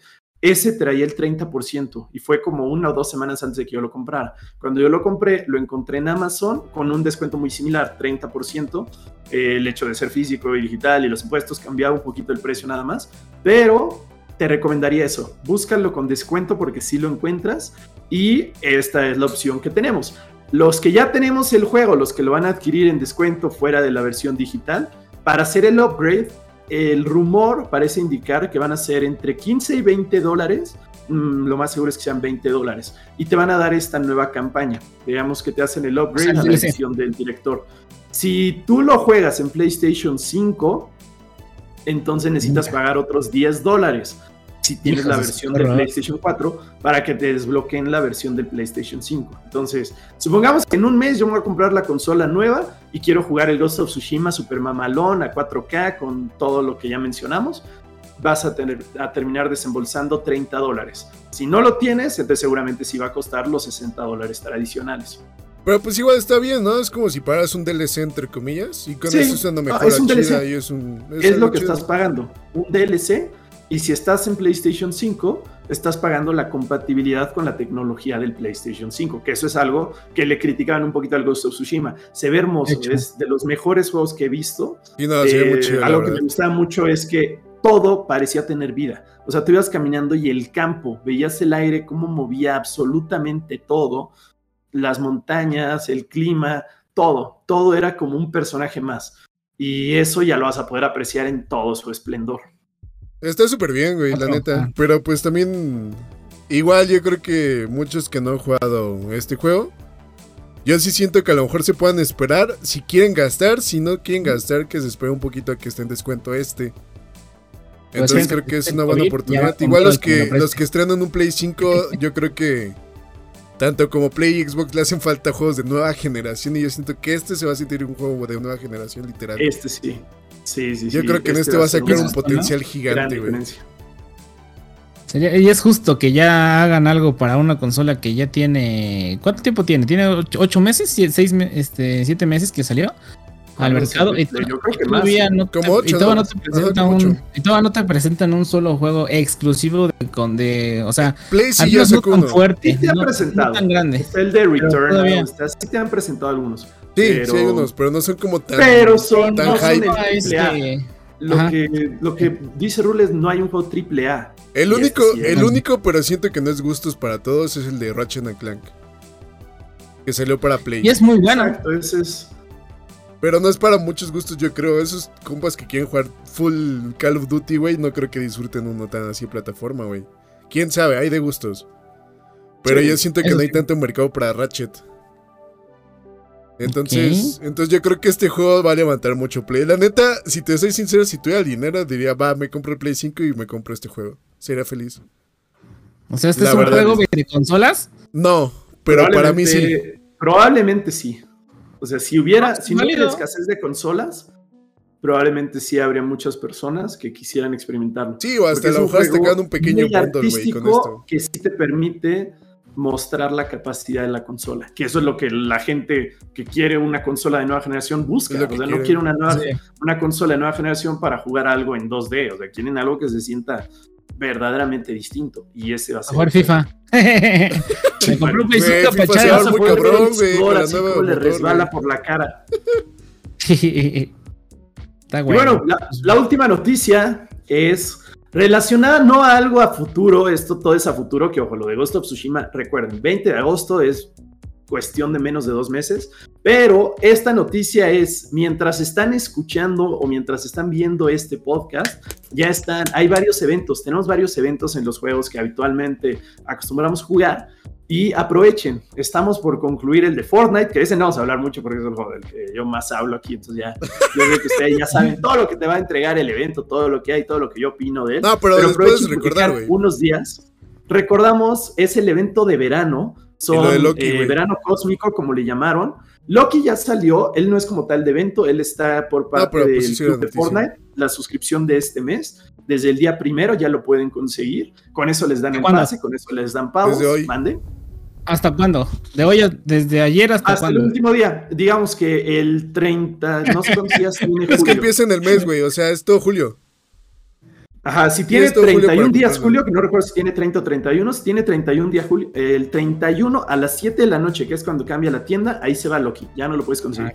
[SPEAKER 2] ese traía el 30% y fue como una o dos semanas antes de que yo lo comprara. Cuando yo lo compré, lo encontré en Amazon con un descuento muy similar, 30%. el hecho de ser físico y digital y los impuestos cambiaba un poquito el precio nada más, pero te recomendaría eso. Búscalo con descuento porque si lo encuentras y esta es la opción que tenemos. Los que ya tenemos el juego, los que lo van a adquirir en descuento fuera de la versión digital, para hacer el upgrade el rumor parece indicar que van a ser entre 15 y 20 dólares. Mm, lo más seguro es que sean 20 dólares. Y te van a dar esta nueva campaña. Digamos que te hacen el upgrade a la edición del director. Si tú lo juegas en PlayStation 5, entonces necesitas pagar otros 10 dólares si tienes la versión de PlayStation 4 para que te desbloqueen la versión de PlayStation 5. Entonces, supongamos que en un mes yo me voy a comprar la consola nueva y quiero jugar el Ghost of Tsushima Super Mamalón a 4K con todo lo que ya mencionamos. Vas a, tener, a terminar desembolsando 30 dólares. Si no lo tienes, entonces seguramente sí va a costar los 60 dólares tradicionales.
[SPEAKER 1] Pero pues igual está bien, ¿no? Es como si pagas un DLC entre comillas y con eso es una mejor
[SPEAKER 2] es un DLC. es, es lo que estás pagando. Un DLC y si estás en PlayStation 5, estás pagando la compatibilidad con la tecnología del PlayStation 5, que eso es algo que le criticaban un poquito al Ghost of Tsushima. Se ve hermoso, es de los mejores juegos que he visto.
[SPEAKER 1] Y no, eh,
[SPEAKER 2] algo que me gustaba mucho es que todo parecía tener vida. O sea, tú ibas caminando y el campo, veías el aire, cómo movía absolutamente todo, las montañas, el clima, todo, todo era como un personaje más. Y eso ya lo vas a poder apreciar en todo su esplendor.
[SPEAKER 1] Está súper bien, güey, la neta. Pero pues también. Igual yo creo que muchos que no han jugado este juego. Yo sí siento que a lo mejor se puedan esperar. Si quieren gastar, si no quieren gastar, que se espere un poquito a que esté en descuento este. Pues Entonces creo que es una buena oportunidad. Igual los que, los que estrenan un Play 5, yo creo que tanto como Play y Xbox le hacen falta juegos de nueva generación. Y yo siento que este se va a sentir un juego de nueva generación, literal.
[SPEAKER 2] Este sí. Sí, sí,
[SPEAKER 1] Yo creo que en este, va a sacar un potencial gigante, güey.
[SPEAKER 3] y es justo que ya hagan algo para una consola que ya tiene. ¿Cuánto tiempo tiene? ¿Tiene ocho, meses? ¿Seis, este, ¿Siete meses que salió? al mercado. Y
[SPEAKER 2] yo creo que
[SPEAKER 3] todavía no te, y todavía no te presentan un, y todavía no te presentan un solo juego exclusivo de, con de, o sea,
[SPEAKER 1] Play no
[SPEAKER 3] tan fuerte,
[SPEAKER 2] sí te han
[SPEAKER 3] no,
[SPEAKER 2] presentado.
[SPEAKER 3] no tan grande.
[SPEAKER 2] El de Return, sí te han presentado algunos.
[SPEAKER 1] Sí,
[SPEAKER 2] pero,
[SPEAKER 1] sí hay unos, pero no son como tan,
[SPEAKER 2] pero son,
[SPEAKER 1] tan
[SPEAKER 2] no son
[SPEAKER 1] hype.
[SPEAKER 2] el triple A.
[SPEAKER 3] Este,
[SPEAKER 2] Lo
[SPEAKER 3] Ajá.
[SPEAKER 2] que, lo que dice Rule es no hay un juego triple A.
[SPEAKER 1] El único,
[SPEAKER 2] este sí
[SPEAKER 1] el único, pero siento que no es gustos para todos, es el de Ratchet and Clank. Que salió para Play.
[SPEAKER 3] y es muy bueno.
[SPEAKER 2] Exacto, ese es.
[SPEAKER 1] Pero no es para muchos gustos, yo creo. Esos compas que quieren jugar full Call of Duty, güey, no creo que disfruten uno tan así en plataforma, güey. Quién sabe, hay de gustos. Pero
[SPEAKER 2] Sí,
[SPEAKER 1] yo siento que no hay
[SPEAKER 3] sí.
[SPEAKER 1] tanto mercado para Ratchet. Entonces, entonces yo creo que este juego va a levantar mucho play. La neta, si te soy sincero, si tuviera dinero, diría, va, me compro el Play 5 y me compro este juego. Sería feliz.
[SPEAKER 3] O sea, este
[SPEAKER 1] La
[SPEAKER 3] es un
[SPEAKER 1] verdad
[SPEAKER 3] juego
[SPEAKER 1] es-
[SPEAKER 3] de consolas.
[SPEAKER 1] No, pero para mí sí.
[SPEAKER 2] Probablemente- sí. O sea, si hubiera,
[SPEAKER 3] Ah,
[SPEAKER 2] si no hubiera escasez de consolas, probablemente sí habría muchas personas que quisieran experimentarlo.
[SPEAKER 1] Sí, o hasta
[SPEAKER 2] Porque es
[SPEAKER 1] a lo
[SPEAKER 2] un
[SPEAKER 1] pequeño bundle, güey, con esto.
[SPEAKER 2] que sí te permite mostrar la capacidad de la consola, que eso es lo que la gente que quiere una consola de nueva generación busca. O sea, no
[SPEAKER 1] quieren.
[SPEAKER 2] quiere una, nueva,
[SPEAKER 3] Sí.
[SPEAKER 2] una consola de nueva generación para jugar algo en 2D, o sea, quieren algo que se sienta verdaderamente distinto. Y ese va a
[SPEAKER 3] A
[SPEAKER 2] ser.
[SPEAKER 3] jugar FIFA. Me compré un Play
[SPEAKER 1] Güey,
[SPEAKER 3] 5
[SPEAKER 1] FIFA
[SPEAKER 3] para echar
[SPEAKER 2] a
[SPEAKER 1] muy cabrón,
[SPEAKER 2] el
[SPEAKER 1] güey, nueva
[SPEAKER 2] como le resbala por la cara.
[SPEAKER 3] Está
[SPEAKER 2] Y
[SPEAKER 3] bueno.
[SPEAKER 2] bueno, la, la última noticia es relacionada no a algo a futuro, esto todo es a futuro, que ojo, lo de Ghost of Tsushima, recuerden, 20 de agosto es cuestión de menos de dos meses, pero esta noticia es, mientras están escuchando o mientras están viendo este podcast, ya están, hay varios eventos, tenemos varios eventos en los juegos que habitualmente acostumbramos jugar, y aprovechen, estamos por concluir el de Fortnite, que ese no vamos a hablar mucho porque es el juego del que yo más hablo aquí, entonces ya, yo creo que ustedes ya saben todo lo que te va a entregar el evento, todo lo que hay, todo lo que yo opino de él.
[SPEAKER 1] No, pero, después
[SPEAKER 2] aprovechen porque
[SPEAKER 1] recordar.
[SPEAKER 2] Unos días. Recordamos, es el evento de verano. Son
[SPEAKER 1] lo de Loki,
[SPEAKER 2] eh, verano cósmico, como le llamaron. Loki ya salió, él no es como tal de evento, él está por parte
[SPEAKER 1] pero pues
[SPEAKER 2] del
[SPEAKER 1] sí,
[SPEAKER 2] club de. Fortnite, la suscripción de este mes. Desde el día primero ya lo pueden conseguir. Con eso les dan el pase, con eso les dan pavos.
[SPEAKER 1] Desde hoy.
[SPEAKER 2] Mande.
[SPEAKER 3] ¿Hasta cuándo? De hoy, a- desde ayer hasta,
[SPEAKER 2] Hasta el último día. Digamos que el 30, no sé cuántos días tiene
[SPEAKER 1] Es que
[SPEAKER 2] julio.
[SPEAKER 1] empieza en el mes, güey. O sea, es todo julio.
[SPEAKER 2] Ajá, si tiene
[SPEAKER 1] esto, Julio,
[SPEAKER 2] 31
[SPEAKER 1] para
[SPEAKER 2] días
[SPEAKER 1] comprarlo.
[SPEAKER 2] julio, que no recuerdo si tiene 30 o 31, si tiene 31 días julio, el 31 a las 7 de la noche, que es cuando cambia la tienda, ahí se va Loki, ya no lo puedes conseguir.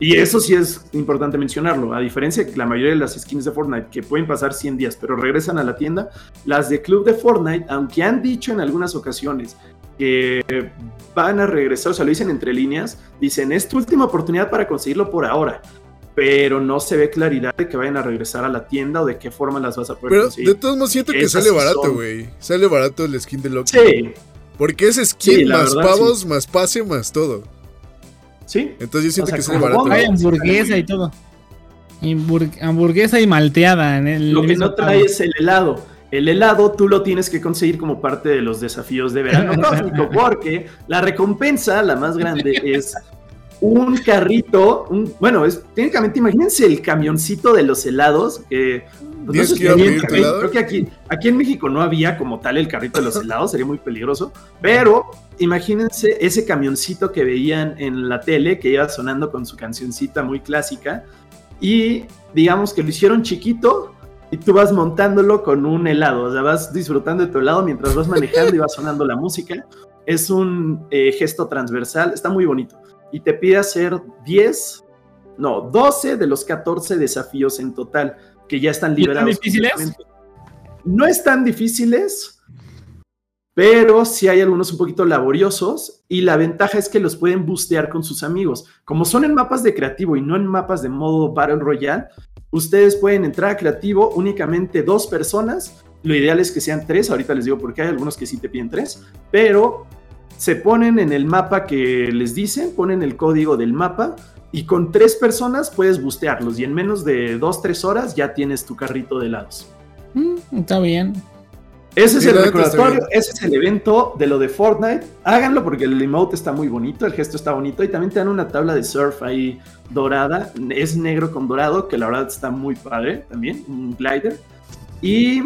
[SPEAKER 2] Y eso sí es importante mencionarlo, a diferencia de que la mayoría de las skins de Fortnite, que pueden pasar 100 días, pero regresan a la tienda, las de Club de Fortnite, aunque han dicho en algunas ocasiones que van a regresar, o sea, lo dicen entre líneas, dicen, es tu última oportunidad para conseguirlo por ahora, pero no se ve claridad de que vayan a regresar a la tienda o de qué forma las vas a poder
[SPEAKER 1] Pero
[SPEAKER 2] conseguir.
[SPEAKER 1] de todos modos siento que sale barato,
[SPEAKER 2] son.
[SPEAKER 1] güey. Sale barato el skin de Loki.
[SPEAKER 2] Sí,
[SPEAKER 1] Porque es skin
[SPEAKER 2] Sí,
[SPEAKER 1] más
[SPEAKER 2] verdad,
[SPEAKER 1] pavos, más pase, más todo.
[SPEAKER 2] sí.
[SPEAKER 1] Entonces yo siento
[SPEAKER 2] O sea,
[SPEAKER 1] que sale barato.
[SPEAKER 3] Hay hamburguesa y todo. Hambur- hamburguesa y malteada en el
[SPEAKER 2] Lo que no trae es el helado. El helado tú lo tienes que conseguir como parte de los desafíos de verano cósmico, porque la recompensa, la más grande, es un carrito, un, bueno, es técnicamente, imagínense el camioncito de los helados, que pues,
[SPEAKER 1] ¿Tienes
[SPEAKER 2] sé si había creo que aquí, aquí en México no había como tal el carrito de los helados, sería muy peligroso, pero imagínense ese camioncito que veían en la tele, que iba sonando con su cancioncita muy clásica, y digamos que lo hicieron chiquito y tú vas montándolo con un helado, o sea, vas disfrutando de tu helado mientras vas manejando y va sonando la música. Es un eh, gesto transversal, está muy bonito. Y te pide hacer 10, no, 12 de los 14 desafíos en total que ya están
[SPEAKER 3] ¿Y están
[SPEAKER 2] liberados.
[SPEAKER 3] difíciles?
[SPEAKER 2] No están difíciles, pero sí hay algunos un poquito laboriosos y la ventaja es que los pueden bustear con sus amigos. Como son en mapas de creativo y no en mapas de modo Battle Royale, ustedes pueden entrar a creativo únicamente dos personas. Lo ideal es que sean tres, ahorita les digo porque hay algunos que sí te piden tres, pero se ponen en el mapa que les dicen, ponen el código del mapa y con tres personas puedes bustearlos y en menos de dos, tres horas ya tienes tu carrito de helados.
[SPEAKER 3] Mm, está bien.
[SPEAKER 2] Ese es el recordatorio, ese es el evento de lo de Fortnite. Háganlo porque el emote está muy bonito, el gesto está bonito y también te dan una tabla de surf ahí dorada. Es negro con dorado, que la verdad está muy padre también, un glider. Y,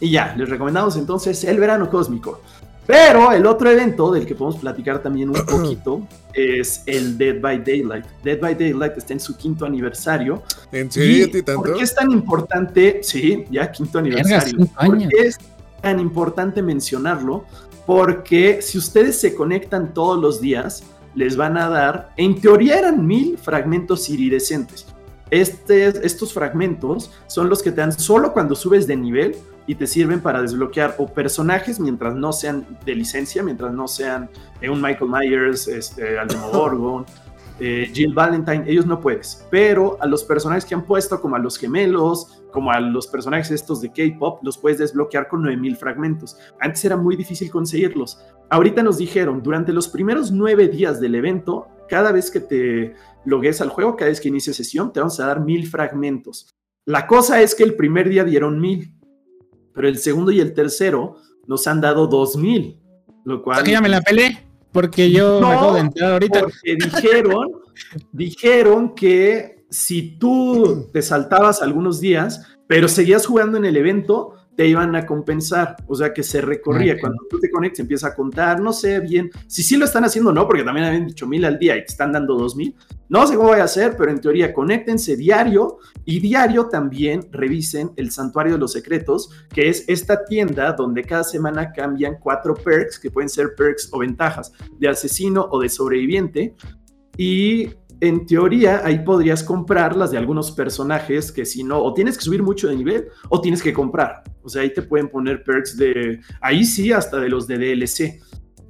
[SPEAKER 2] y ya, les recomendamos entonces el verano cósmico. Pero el otro evento del que podemos platicar también un poquito es el Dead by Daylight. Dead by Daylight está en su quinto aniversario.
[SPEAKER 1] ¿En serio? tanto?
[SPEAKER 2] ¿Por qué es tan importante? Sí, ya quinto aniversario. ¿Por qué es tan importante mencionarlo? Porque si ustedes se conectan todos los días, les van a dar, en teoría eran mil fragmentos iridescentes. Este, estos fragmentos son los que te dan solo cuando subes de nivel y te sirven para desbloquear o personajes mientras no sean de licencia, mientras no sean eh, un Michael Myers, este, Almodóvar, eh, Jill Valentine, ellos no puedes, pero a los personajes que han puesto, como a los gemelos, como a los personajes estos de K-pop, los puedes desbloquear con 9000 fragmentos. Antes era muy difícil conseguirlos. Ahorita nos dijeron, durante los primeros nueve días del evento, cada vez que te logues al juego, cada vez que inicie sesión, te vamos a dar mil fragmentos. La cosa es que el primer día dieron mil pero el segundo y el tercero nos han dado 2000, lo cual...
[SPEAKER 3] ya me la pelé, porque yo me acabo de entrar ahorita.
[SPEAKER 2] Porque dijeron, dijeron que si tú te saltabas algunos días, pero seguías jugando en el evento, te iban a compensar, o sea que se recorría. Cuando tú te conectas, empieza a contar, no sé bien si sí lo están haciendo no, porque también habían dicho mil al día y te están dando dos mil. No sé cómo voy a hacer, pero en teoría conéctense diario y diario también revisen el Santuario de los Secretos, que es esta tienda donde cada semana cambian cuatro perks, que pueden ser perks o ventajas de asesino o de sobreviviente. Y en teoría ahí podrías comprar las de algunos personajes que si no, o tienes que subir mucho de nivel o tienes que comprar. O sea, ahí te pueden poner perks de, ahí sí, hasta de los de DLC.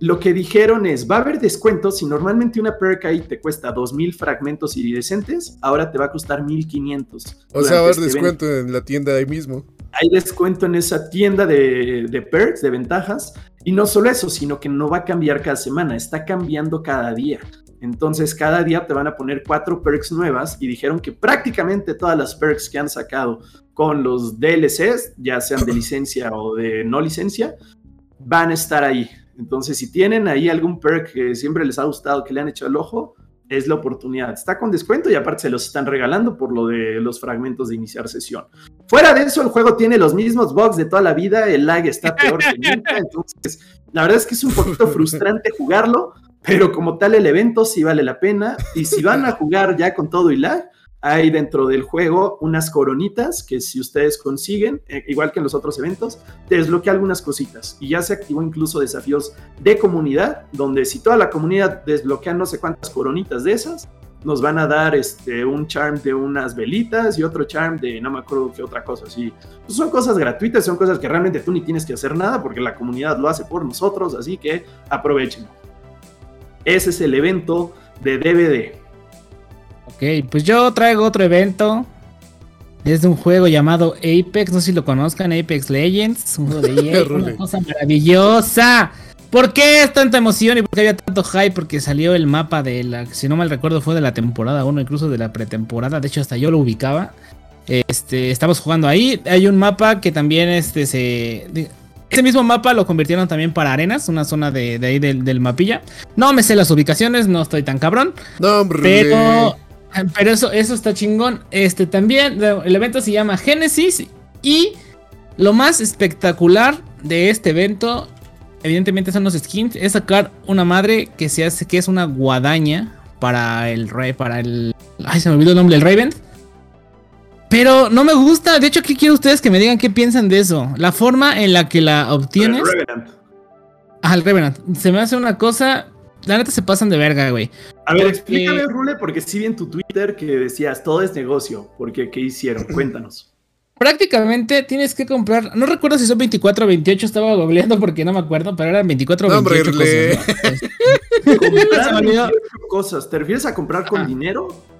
[SPEAKER 2] Lo que dijeron es, va a haber descuentos, si normalmente una perk ahí te cuesta 2.000 fragmentos iridescentes, ahora te va a costar 1.500.
[SPEAKER 1] O sea, va a haber este descuento en la tienda ahí mismo.
[SPEAKER 2] Hay descuento en esa tienda de, de perks, de ventajas, y no solo eso, sino que no va a cambiar cada semana, está cambiando cada día. Entonces cada día te van a poner cuatro perks nuevas y dijeron que prácticamente todas las perks que han sacado con los DLCs, ya sean de licencia o de no licencia, van a estar ahí. Entonces si tienen ahí algún perk que siempre les ha gustado, que le han echado el ojo, es la oportunidad. Está con descuento y aparte se los están regalando por lo de los fragmentos de iniciar sesión. Fuera de eso, el juego tiene los mismos bugs de toda la vida, el lag está peor que nunca, entonces la verdad es que es un poquito frustrante jugarlo, pero como tal el evento sí vale la pena y si van a jugar ya con todo y lag, hay dentro del juego unas coronitas que si ustedes consiguen, eh, igual que en los otros eventos, te desbloquea algunas cositas y ya se activó incluso desafíos de comunidad, donde si toda la comunidad desbloquea no sé cuántas coronitas de esas, nos van a dar este, un charm de unas velitas y otro charm de no me acuerdo qué otra cosa. Así, pues son cosas gratuitas, son cosas que realmente tú ni tienes que hacer nada porque la comunidad lo hace por nosotros, así que aprovechen. Ese es el evento de DVD.
[SPEAKER 3] Ok, pues yo traigo otro evento. Es de un juego llamado Apex, no sé si lo conozcan, Apex Legends. Un juego de EA, una cosa maravillosa. ¿Por qué es tanta emoción y por qué había tanto hype? Porque salió el mapa de la, si no mal recuerdo, fue de la temporada 1, incluso de la pretemporada. De hecho, hasta yo lo ubicaba. Este, estamos jugando ahí. Hay un mapa que también este, se. Ese mismo mapa lo convirtieron también para arenas, una zona de, ahí del, mapilla. No me sé las ubicaciones, no estoy tan cabrón.
[SPEAKER 1] No, hombre.
[SPEAKER 3] Pero, pero eso, eso está chingón. Este también, el evento se llama Genesis. Y lo más espectacular de este evento, evidentemente son los skins, es sacar una madre que se hace, que es una guadaña para el rey, para el. Ay, se me olvidó el nombre, el Raven. Pero no me gusta. De hecho, ¿qué quiero ustedes que me digan qué piensan de eso? La forma en la que la obtienes. El Revenant. Ah, el Revenant. Se me hace una cosa. La neta se pasan de verga, güey.
[SPEAKER 2] A ver, explícame, Rule, porque sí vi en tu Twitter que decías todo es negocio. Porque, ¿qué hicieron? Cuéntanos.
[SPEAKER 3] Prácticamente tienes que comprar. No recuerdo si son 24 o 28, estaba googleando porque no me acuerdo, pero eran 24 o 28
[SPEAKER 2] cosas. cosas. ¿Te refieres a comprar con dinero?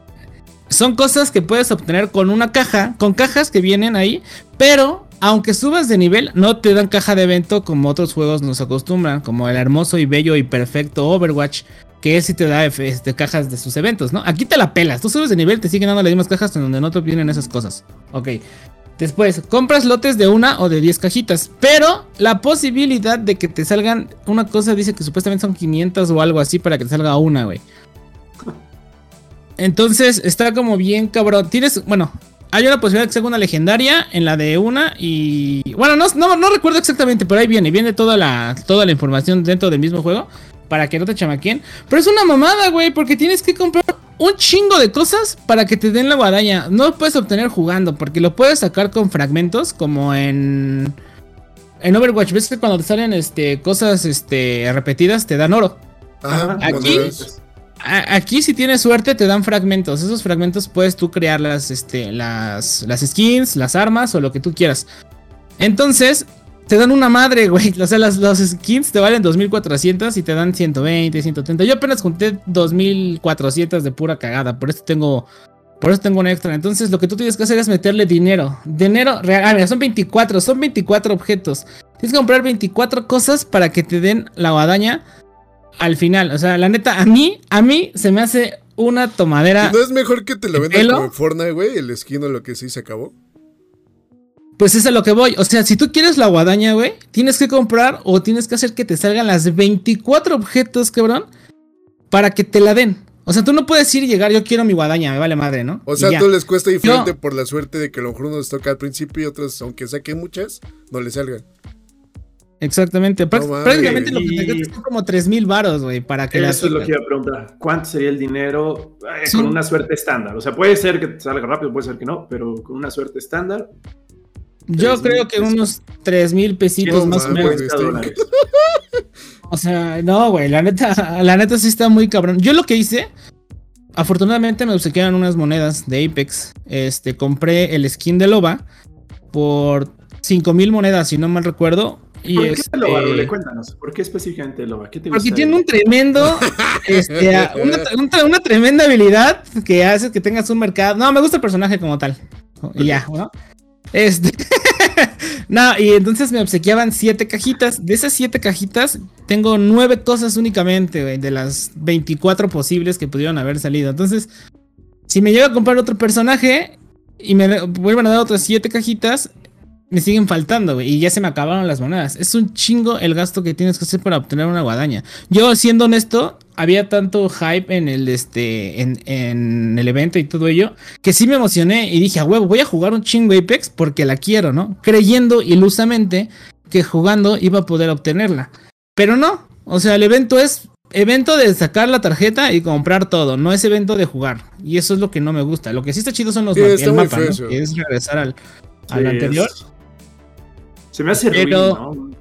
[SPEAKER 3] Son cosas que puedes obtener con una caja, con cajas que vienen ahí, pero aunque subas de nivel, no te dan caja de evento como otros juegos nos acostumbran, como el hermoso y bello y perfecto Overwatch, que sí te da este, cajas de sus eventos, ¿no? Aquí te la pelas, tú subes de nivel, te siguen dando las mismas cajas en donde no te vienen esas cosas. Ok. Después, compras lotes de una o de 10 cajitas. Pero la posibilidad de que te salgan una cosa dice que supuestamente son 500 o algo así para que te salga una, güey. Entonces está como bien cabrón. Tienes, bueno, hay una posibilidad que sea una legendaria en la de una y... Bueno, no, no, no recuerdo exactamente, pero ahí viene, viene toda la, toda la información dentro del mismo juego para que no te chamaquen. Pero es una mamada, güey, porque tienes que comprar un chingo de cosas para que te den la guadaña. No lo puedes obtener jugando, porque lo puedes sacar con fragmentos, como en... En Overwatch, ves que cuando te salen este, cosas este, repetidas te dan oro. aquí, aquí si tienes suerte te dan fragmentos. Esos fragmentos puedes tú crear las, este, las, las skins, las armas o lo que tú quieras. Entonces, te dan una madre, güey. O sea, las, los skins te valen 2400 y te dan 120, 130. Yo apenas junté 2400 de pura cagada. Por eso tengo por eso tengo un extra. Entonces lo que tú tienes que hacer es meterle dinero. Dinero real. Ah, mira, son 24. Son 24 objetos. Tienes que comprar 24 cosas para que te den la guadaña al final. O sea, la neta, a mí, a mí se me hace una tomadera.
[SPEAKER 1] ¿No es mejor que te lo vendan como en Fortnite, güey? El skin o lo que sí se acabó.
[SPEAKER 3] Pues es a lo que voy. O sea, si tú quieres la guadaña, güey, tienes que comprar o tienes que hacer que te salgan las 24 objetos, cabrón, para que te la den. O sea, tú no puedes ir y llegar, yo quiero mi guadaña, me vale madre, ¿no?
[SPEAKER 1] O sea, tú les cuesta diferente por la suerte de que a lo mejor unos toca al principio y otros, aunque saquen muchas, no les salgan.
[SPEAKER 3] Exactamente. Prácticamente lo que te son como 3 mil varos, güey, para que
[SPEAKER 2] Eso es lo que iba a preguntar. ¿Cuánto sería el dinero eh, con una suerte estándar? O sea, puede ser que te salga rápido, puede ser que no, pero con una suerte estándar.
[SPEAKER 3] Yo creo que unos 3 mil pesitos más o menos. O sea, no, güey, la neta, la neta sí está muy cabrón. Yo lo que hice, afortunadamente me obsequiaron unas monedas de Apex. Este, compré el skin de Loba por 5 mil monedas, si no mal recuerdo. Y
[SPEAKER 2] ¿Por
[SPEAKER 3] qué
[SPEAKER 2] este, Loba, Cuéntanos, ¿por qué específicamente Loba? ¿Qué te
[SPEAKER 3] Porque tiene un tremendo, este, una, una, tremenda habilidad que hace que tengas un mercado. No, me gusta el personaje como tal. Y ya, ¿no? Este. no, y entonces me obsequiaban siete cajitas. De esas siete cajitas, tengo nueve cosas únicamente, de las 24 posibles que pudieron haber salido. Entonces, si me llego a comprar otro personaje y me vuelven a dar otras siete cajitas, me siguen faltando, güey, y ya se me acabaron las monedas. Es un chingo el gasto que tienes que hacer para obtener una guadaña. Yo, siendo honesto, había tanto hype en el, este, en, el evento y todo ello, que sí me emocioné y dije, a huevo, voy a jugar un chingo Apex porque la quiero, ¿no? Creyendo ilusamente que jugando iba a poder obtenerla. Pero no, o sea, el evento es evento de sacar la tarjeta y comprar todo, no es evento de jugar. Y eso es lo que no me gusta. Lo que sí está chido son los el mapa, ¿no? que es regresar al, al anterior.
[SPEAKER 2] Se me hace Pero,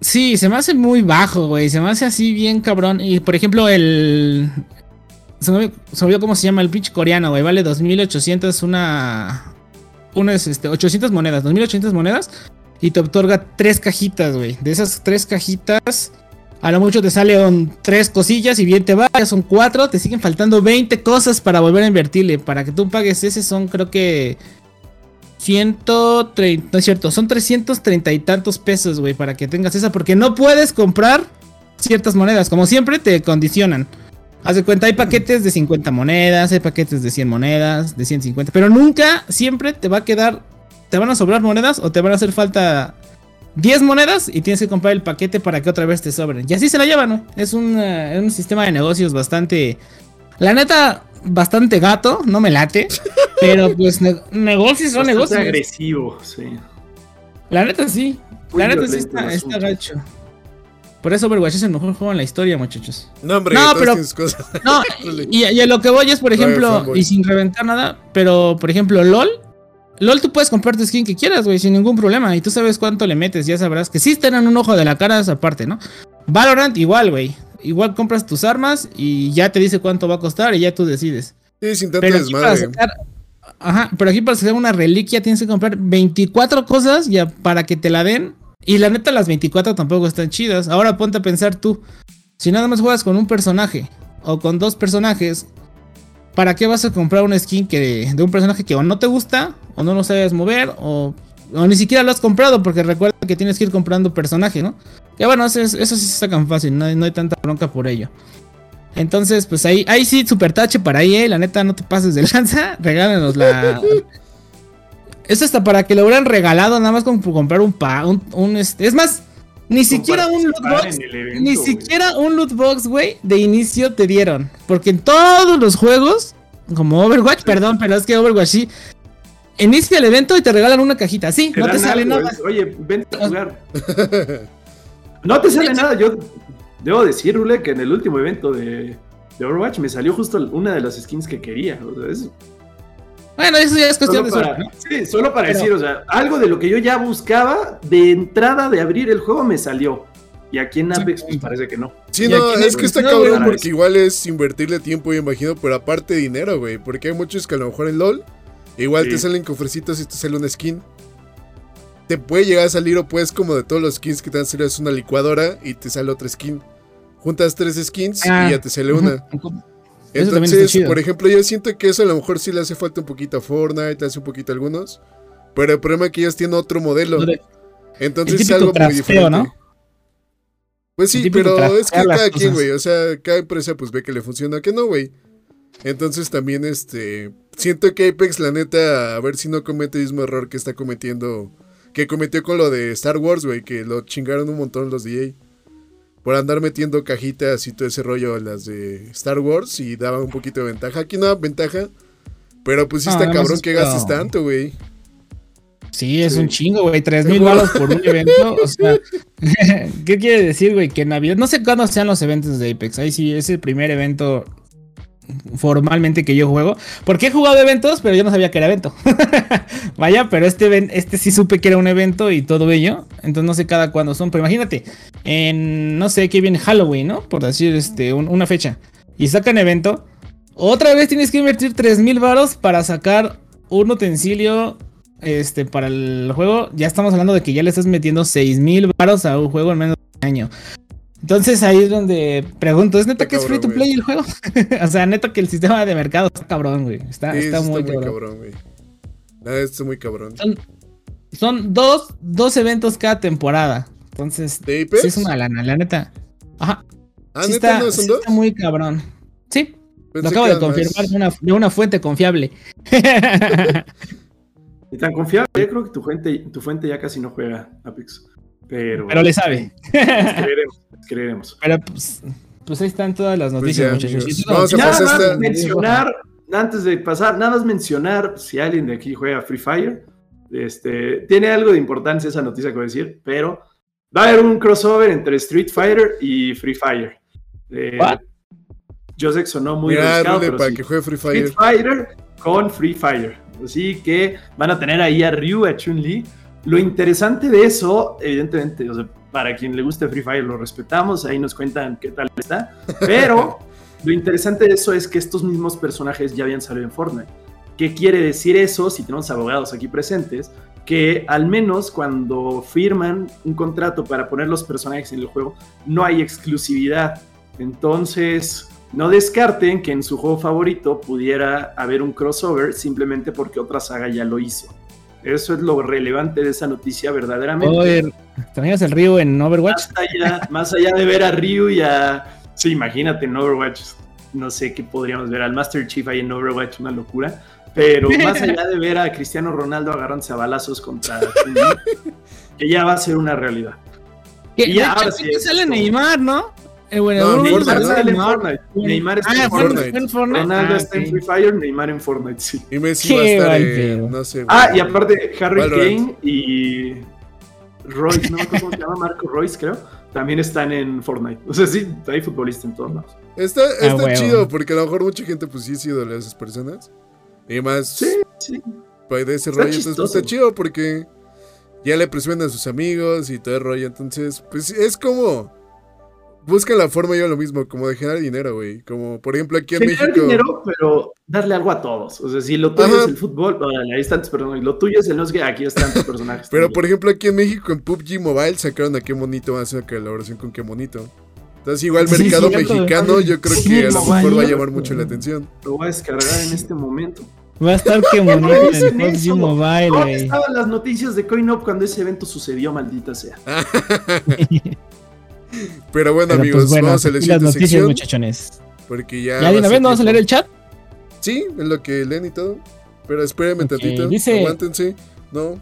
[SPEAKER 3] Sí, se me hace muy bajo, güey. Se me hace así bien cabrón. Y por ejemplo, el. Se me, olvidó cómo se llama el pitch coreano, güey. Vale 2800 una. Unas este, 800 monedas, 2800 monedas. Y te otorga tres cajitas, güey. De esas tres cajitas, a lo mucho te salen tres cosillas y bien te va. Ya son cuatro. Te siguen faltando 20 cosas para volver a invertirle. Para que tú pagues ese son, creo que 130, no es cierto, son 330 y tantos pesos, güey, para que tengas esa, porque no puedes comprar ciertas monedas, como siempre te condicionan. Haz de cuenta, hay paquetes de 50 monedas, hay paquetes de 100 monedas, de 150, pero nunca, siempre te va a quedar, te van a sobrar monedas o te van a hacer falta 10 monedas y tienes que comprar el paquete para que otra vez te sobren. Y así se la llevan, ¿no? Es un, es un sistema de negocios bastante... La neta, bastante gato, no me late. Pero pues negocios son negocios.
[SPEAKER 2] agresivo, sí.
[SPEAKER 3] La neta sí. la neta sí está, está gacho. Por eso Overwatch es el mejor juego en la historia, muchachos.
[SPEAKER 1] No, hombre, no, pero. Cosas.
[SPEAKER 3] No, y, a lo que voy es, por ejemplo, y sin reventar nada, pero por ejemplo, LOL. LOL tú puedes comprar tu skin que quieras, güey, sin ningún problema. Y tú sabes cuánto le metes, ya sabrás que sí están en un ojo de la cara esa parte, ¿no? Valorant igual, güey igual compras tus armas y ya te dice cuánto va a costar y ya tú decides.
[SPEAKER 1] Sí, sin tanto desmadre.
[SPEAKER 3] ajá, pero aquí para sacar una reliquia tienes que comprar 24 cosas ya para que te la den. Y la neta, las 24 tampoco están chidas. Ahora ponte a pensar tú. Si nada más juegas con un personaje o con dos personajes, ¿para qué vas a comprar una skin que de un personaje que o no te gusta, o no lo sabes mover, o, o ni siquiera lo has comprado? Porque recuerda que tienes que ir comprando personaje, ¿no? Ya bueno, eso, sí se sacan fácil, no, hay tanta bronca por ello. Entonces, pues ahí, ahí sí, super tache para ahí, eh. La neta, no te pases de lanza. Regálenos la. Eso está para que lo hubieran regalado nada más con comprar un pa. Un, este, es más, ni siquiera un loot box. ni siquiera un loot box, güey, de inicio te dieron. Porque en todos los juegos, como Overwatch, perdón, pero es que Overwatch sí. Inicia el evento y te regalan una cajita. Sí, no te sale nada.
[SPEAKER 2] Oye, vente a jugar. no te sale nada. Yo debo decir, Rule, que en el último evento de, Overwatch me salió justo una de las skins que quería.
[SPEAKER 3] Bueno, eso ya es cuestión de
[SPEAKER 2] suerte. Sí, solo para decir, o sea, algo de lo que yo ya buscaba de entrada de abrir el juego me salió. Y aquí en Apex pues, parece que no.
[SPEAKER 1] Sí, no, es que está cabrón porque igual es invertirle tiempo, y imagino, pero aparte dinero, güey. Porque hay muchos que a lo mejor en LOL igual te salen cofrecitos y te sale una skin. Te puede llegar a salir o puedes como de todos los skins que te han salido es una licuadora y te sale otra skin. Juntas tres skins y ah, ya te sale una. Entonces, por ejemplo, yo siento que eso a lo mejor sí le hace falta un poquito a Fortnite, hace un poquito a algunos. Pero el problema es que ellos tienen otro modelo. Entonces es algo muy diferente. ¿no? Pues sí, pero es que cada quien, güey, o sea, cada empresa pues ve que le funciona, que no, güey. Entonces también, este, siento que Apex, la neta, a ver si no comete el mismo error que está cometiendo, que cometió con lo de Star Wars, güey, que lo chingaron un montón los DJ. Por andar metiendo cajitas y todo ese rollo a las de Star Wars y daba un poquito de ventaja. Aquí no da ventaja, pero pues sí está cabrón que gastes tanto, güey.
[SPEAKER 3] Sí, es un chingo, güey. Tres mil baros por un evento. O sea, ¿qué quiere decir, güey? Que Navidad. No sé cuándo sean los eventos de Apex. Ahí sí es el primer evento formalmente que yo juego. Porque he jugado eventos, pero yo no sabía que era evento. Vaya, pero este, este sí supe que era un evento y todo ello. Entonces no sé cada cuándo son. Pero imagínate, en no sé qué viene Halloween, ¿no? Por decir este, una fecha. Y sacan evento. Otra vez tienes que invertir tres mil baros para sacar un utensilio este, para el juego, ya estamos hablando de que ya le estás metiendo 6000 baros a un juego en menos de un año. Entonces ahí es donde pregunto, ¿es neta que es free to play el juego? o sea, neta que el sistema de mercado está cabrón, güey. Está, está, muy, cabrón. güey.
[SPEAKER 1] está muy cabrón.
[SPEAKER 3] Son, dos, dos eventos cada temporada. Entonces, ¿De sí es una lana, la neta. Ajá.
[SPEAKER 1] Ah, ¿neta no son dos?
[SPEAKER 3] Está muy cabrón. Sí. lo acabo de confirmar de una, de una fuente confiable.
[SPEAKER 2] Y tan confiable, yo creo que tu fuente, tu fuente ya casi no juega Apex. Pero,
[SPEAKER 3] pero le sabe.
[SPEAKER 2] creeremos, creeremos.
[SPEAKER 3] Pero pues, pues, ahí están todas las noticias, pues muchachos.
[SPEAKER 2] Vamos a nada más mencionar, antes de pasar, nada más mencionar si alguien de aquí juega Free Fire. Este, tiene algo de importancia esa noticia que voy a decir, pero va a haber un crossover entre Street Fighter y Free Fire. Eh, yo sé que sonó muy
[SPEAKER 1] Mira, para que juegue Free Fire.
[SPEAKER 2] Street Fighter con Free Fire. Así que van a tener ahí a Ryu, a Chun-Li. Lo interesante de eso, evidentemente, para quien le guste Free Fire lo respetamos, ahí nos cuentan qué tal está, pero lo interesante de eso es que estos mismos personajes ya habían salido en Fortnite. ¿Qué quiere decir eso si tenemos abogados aquí presentes? Que al menos cuando firman un contrato para poner los personajes en el juego, no hay exclusividad. Entonces, no descarten que en su juego favorito pudiera haber un crossover simplemente porque otra saga ya lo hizo. Eso es lo relevante de esa noticia verdaderamente.
[SPEAKER 3] Oye, ¿Tenías el Ryu en Overwatch?
[SPEAKER 2] Más allá, de ver a Ryu y a... Sí, imagínate en Overwatch. No sé qué podríamos ver al Master Chief ahí en Overwatch, una locura. Pero más allá de ver a Cristiano Ronaldo agarrándose a balazos contra... que ya va a ser una realidad.
[SPEAKER 3] y ya, ahora sí, sale Neymar, ¿no?
[SPEAKER 2] Eh, bueno, no, Neymar está en Fortnite. Neymar está ah, en Fortnite. en Fortnite. Ronaldo ah, está en Free Fire, Neymar en Fortnite, sí.
[SPEAKER 1] Y Messi va a estar en, no sé.
[SPEAKER 2] Ah, y aparte Harry Kane y Royce, no me acuerdo cómo se llama, Marco Royce, creo, también están en Fortnite. O sea, sí, hay futbolistas en todos lados.
[SPEAKER 1] Está, ah, está chido, porque a lo mejor mucha gente pues sí ha sido de esas personas. Y más,
[SPEAKER 2] sí, sí.
[SPEAKER 1] Pues, de ese rollo, entonces pues, está chido porque ya le presumen a sus amigos y todo el rollo. Entonces, pues es como buscan la forma yo lo mismo, como de generar dinero, güey. Como por ejemplo aquí en generar México.
[SPEAKER 2] dinero, pero darle algo a todos. O sea, si lo tuyo es el fútbol, ahí están tus personajes. Lo tuyo es el no sé aquí están tus personajes.
[SPEAKER 1] pero por ejemplo aquí en México en PUBG Mobile sacaron a qué monito va a hacer colaboración con qué monito. Entonces igual el mercado mexicano yo creo que a lo mejor va a llamar mucho la atención.
[SPEAKER 2] Lo voy a descargar en este momento.
[SPEAKER 3] Va a estar que bonito en PUBG Mobile,
[SPEAKER 2] güey. estaban las noticias de CoinUp cuando ese evento sucedió, maldita sea?
[SPEAKER 1] Pero bueno, pues amigos, vamos a la siguiente noticias, sección.
[SPEAKER 3] muchachones.
[SPEAKER 1] Porque ya.
[SPEAKER 3] ¿Ya de una vez no vamos a leer el chat?
[SPEAKER 1] Sí, es lo que leen y todo. Pero espérenme okay, tantito. Dice... Aguántense. No.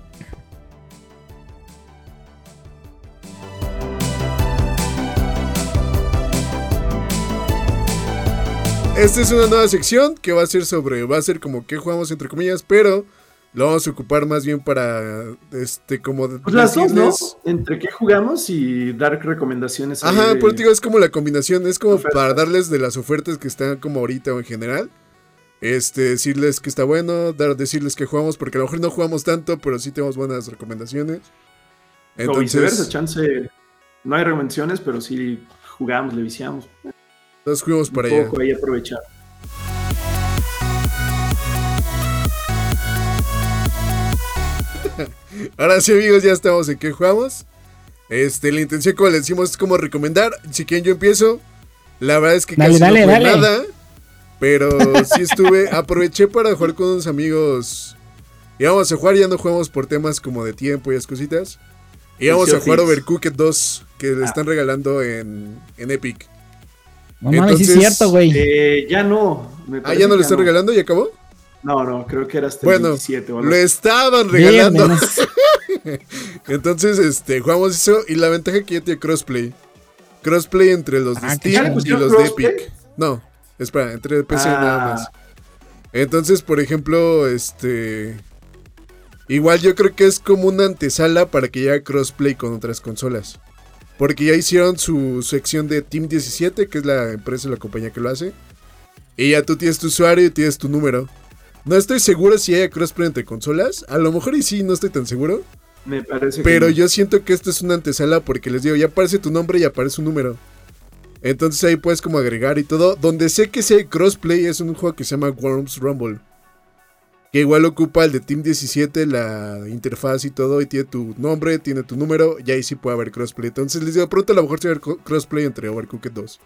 [SPEAKER 1] Esta es una nueva sección que va a ser sobre, va a ser como que jugamos entre comillas, pero lo vamos a ocupar más bien para, este, como...
[SPEAKER 2] Pues las dos, ¿no? Entre qué jugamos y dar recomendaciones.
[SPEAKER 1] Ajá, pero digo, es como la combinación, es como para darles de las ofertas que están como ahorita o en general. Este, decirles que está bueno, dar, decirles que jugamos, porque a lo mejor no jugamos tanto, pero sí tenemos buenas recomendaciones.
[SPEAKER 2] Entonces, o viceversa, chance, no hay recomendaciones, pero sí jugamos, le viciamos.
[SPEAKER 1] Entonces jugamos para allá.
[SPEAKER 2] Poco ahí aprovechar.
[SPEAKER 1] Ahora sí, amigos, ya estamos en qué jugamos. Este, la intención, como le decimos, es como recomendar. Si quieren, yo empiezo. La verdad es que casi no fue nada. Pero sí estuve. aproveché para jugar con unos amigos. Íbamos a jugar, ya no jugamos por temas como de tiempo y esas cositas. Íbamos a jugar Overcooked 2, que le ah. están regalando en, en Epic.
[SPEAKER 3] No mames, es cierto, güey.
[SPEAKER 2] Eh, ya no.
[SPEAKER 1] ah, ya no le están regalando y acabó.
[SPEAKER 2] No, no, creo que era hasta
[SPEAKER 1] bueno, 27 Lo estaban regalando. Entonces, este, jugamos eso y la ventaja que ya tiene crossplay. Crossplay entre los de ah, Steam y los de Epic. No, espera, entre PC nada ah. más. Entonces, por ejemplo, este. Igual yo creo que es como una antesala para que llegue crossplay con otras consolas. Porque ya hicieron su sección de Team 17, que es la empresa, la compañía que lo hace. Y ya tú tienes tu usuario y tienes tu número. No estoy seguro si haya crossplay entre consolas. A lo mejor y sí, no estoy tan seguro.
[SPEAKER 2] Me parece
[SPEAKER 1] Pero yo siento que esto es una antesala porque les digo, ya aparece tu nombre y aparece un número. Entonces ahí puedes como agregar y todo. Donde sé que si hay crossplay es un juego que se llama Worms Rumble. Que igual ocupa el de Team 17, la interfaz y todo. Y tiene tu nombre, tiene tu número. Y ahí sí puede haber crossplay. Entonces les digo, pronto a lo mejor se va a haber crossplay entre Overcooked 2.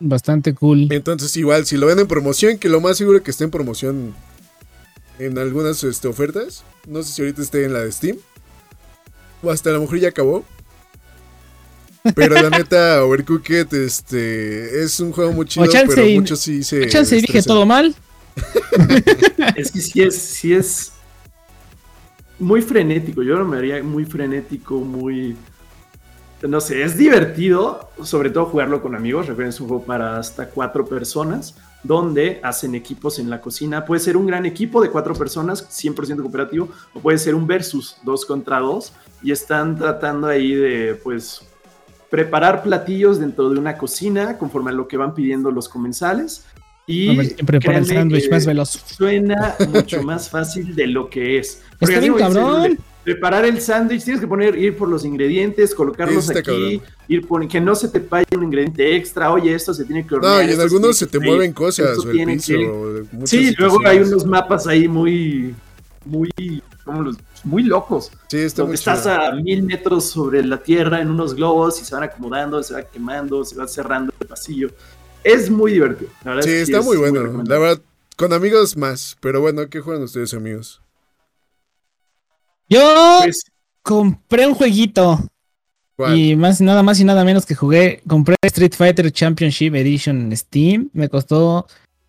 [SPEAKER 3] Bastante cool.
[SPEAKER 1] Entonces, igual, si lo ven en promoción, que lo más seguro es que esté en promoción en algunas este, ofertas. No sé si ahorita esté en la de Steam. O hasta a lo mejor ya acabó. Pero la neta, Overcooked este, es un juego muy chido, pero muchos sí se.
[SPEAKER 3] Chance dije todo mal.
[SPEAKER 2] es que sí es, sí es muy frenético. Yo me haría muy frenético, muy no sé, es divertido, sobre todo jugarlo con amigos. Recuerden, es un juego para hasta cuatro personas, donde hacen equipos en la cocina. Puede ser un gran equipo de cuatro personas, 100% cooperativo, o puede ser un versus, dos contra dos, y están tratando ahí de, pues, preparar platillos dentro de una cocina conforme a lo que van pidiendo los comensales. Y
[SPEAKER 3] el sándwich más veloz.
[SPEAKER 2] Suena mucho más fácil de lo que es.
[SPEAKER 3] Está bien, cabrón
[SPEAKER 2] preparar el sándwich, tienes que poner, ir por los ingredientes, colocarlos aquí, ir por, que no se te pague un ingrediente extra, oye, esto se tiene que
[SPEAKER 1] hornear. No, y en algunos se te mueven cosas, o el piso,
[SPEAKER 2] Sí, luego hay unos mapas ahí muy, muy, los, muy locos.
[SPEAKER 1] Sí, está
[SPEAKER 2] donde estás a mil metros sobre la tierra en unos globos y se van acomodando, se va quemando, se va cerrando el pasillo. Es muy divertido.
[SPEAKER 1] La verdad sí, está muy bueno. la verdad, con amigos más. Pero bueno, ¿qué juegan ustedes, amigos?
[SPEAKER 3] Yo pues, compré un jueguito. Y más, nada más y nada menos que jugué. Compré Street Fighter Championship Edition en Steam. Me costó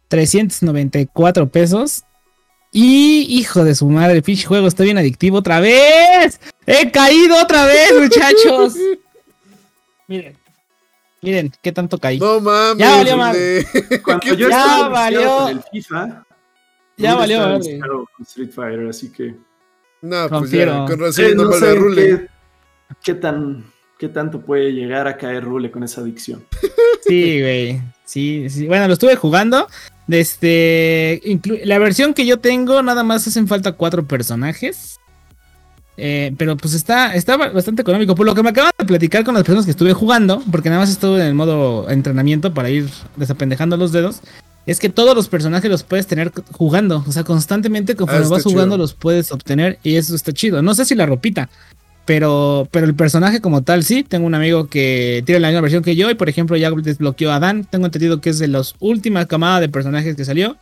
[SPEAKER 3] 394 pesos. Y hijo de su madre, el juego está bien adictivo otra vez. He caído otra vez, muchachos. miren, miren, qué tanto caí.
[SPEAKER 1] No mames.
[SPEAKER 3] Ya valió madre.
[SPEAKER 2] Cuando yo ya valió. el FIFA,
[SPEAKER 3] ya valió
[SPEAKER 2] Street Fighter, así que.
[SPEAKER 1] No, pues ya, con razón no, no Rule.
[SPEAKER 2] Qué, tan, ¿Qué tanto puede llegar a caer Rule con esa adicción?
[SPEAKER 3] Sí, güey. Sí, sí. Bueno, lo estuve jugando. Este, la versión que yo tengo, nada más hacen falta cuatro personajes. Eh, pero pues está, está bastante económico. Por lo que me acaban de platicar con las personas que estuve jugando, porque nada más estuve en el modo entrenamiento para ir desapendejando los dedos es que todos los personajes los puedes tener jugando. O sea, constantemente conforme ah, vas jugando los puedes obtener y eso está chido. No sé si la ropita, pero, pero el personaje como tal sí. Tengo un amigo que tiene la misma versión que yo y por ejemplo ya desbloqueó a Dan. Tengo entendido que es de las últimas camadas de personajes que salió.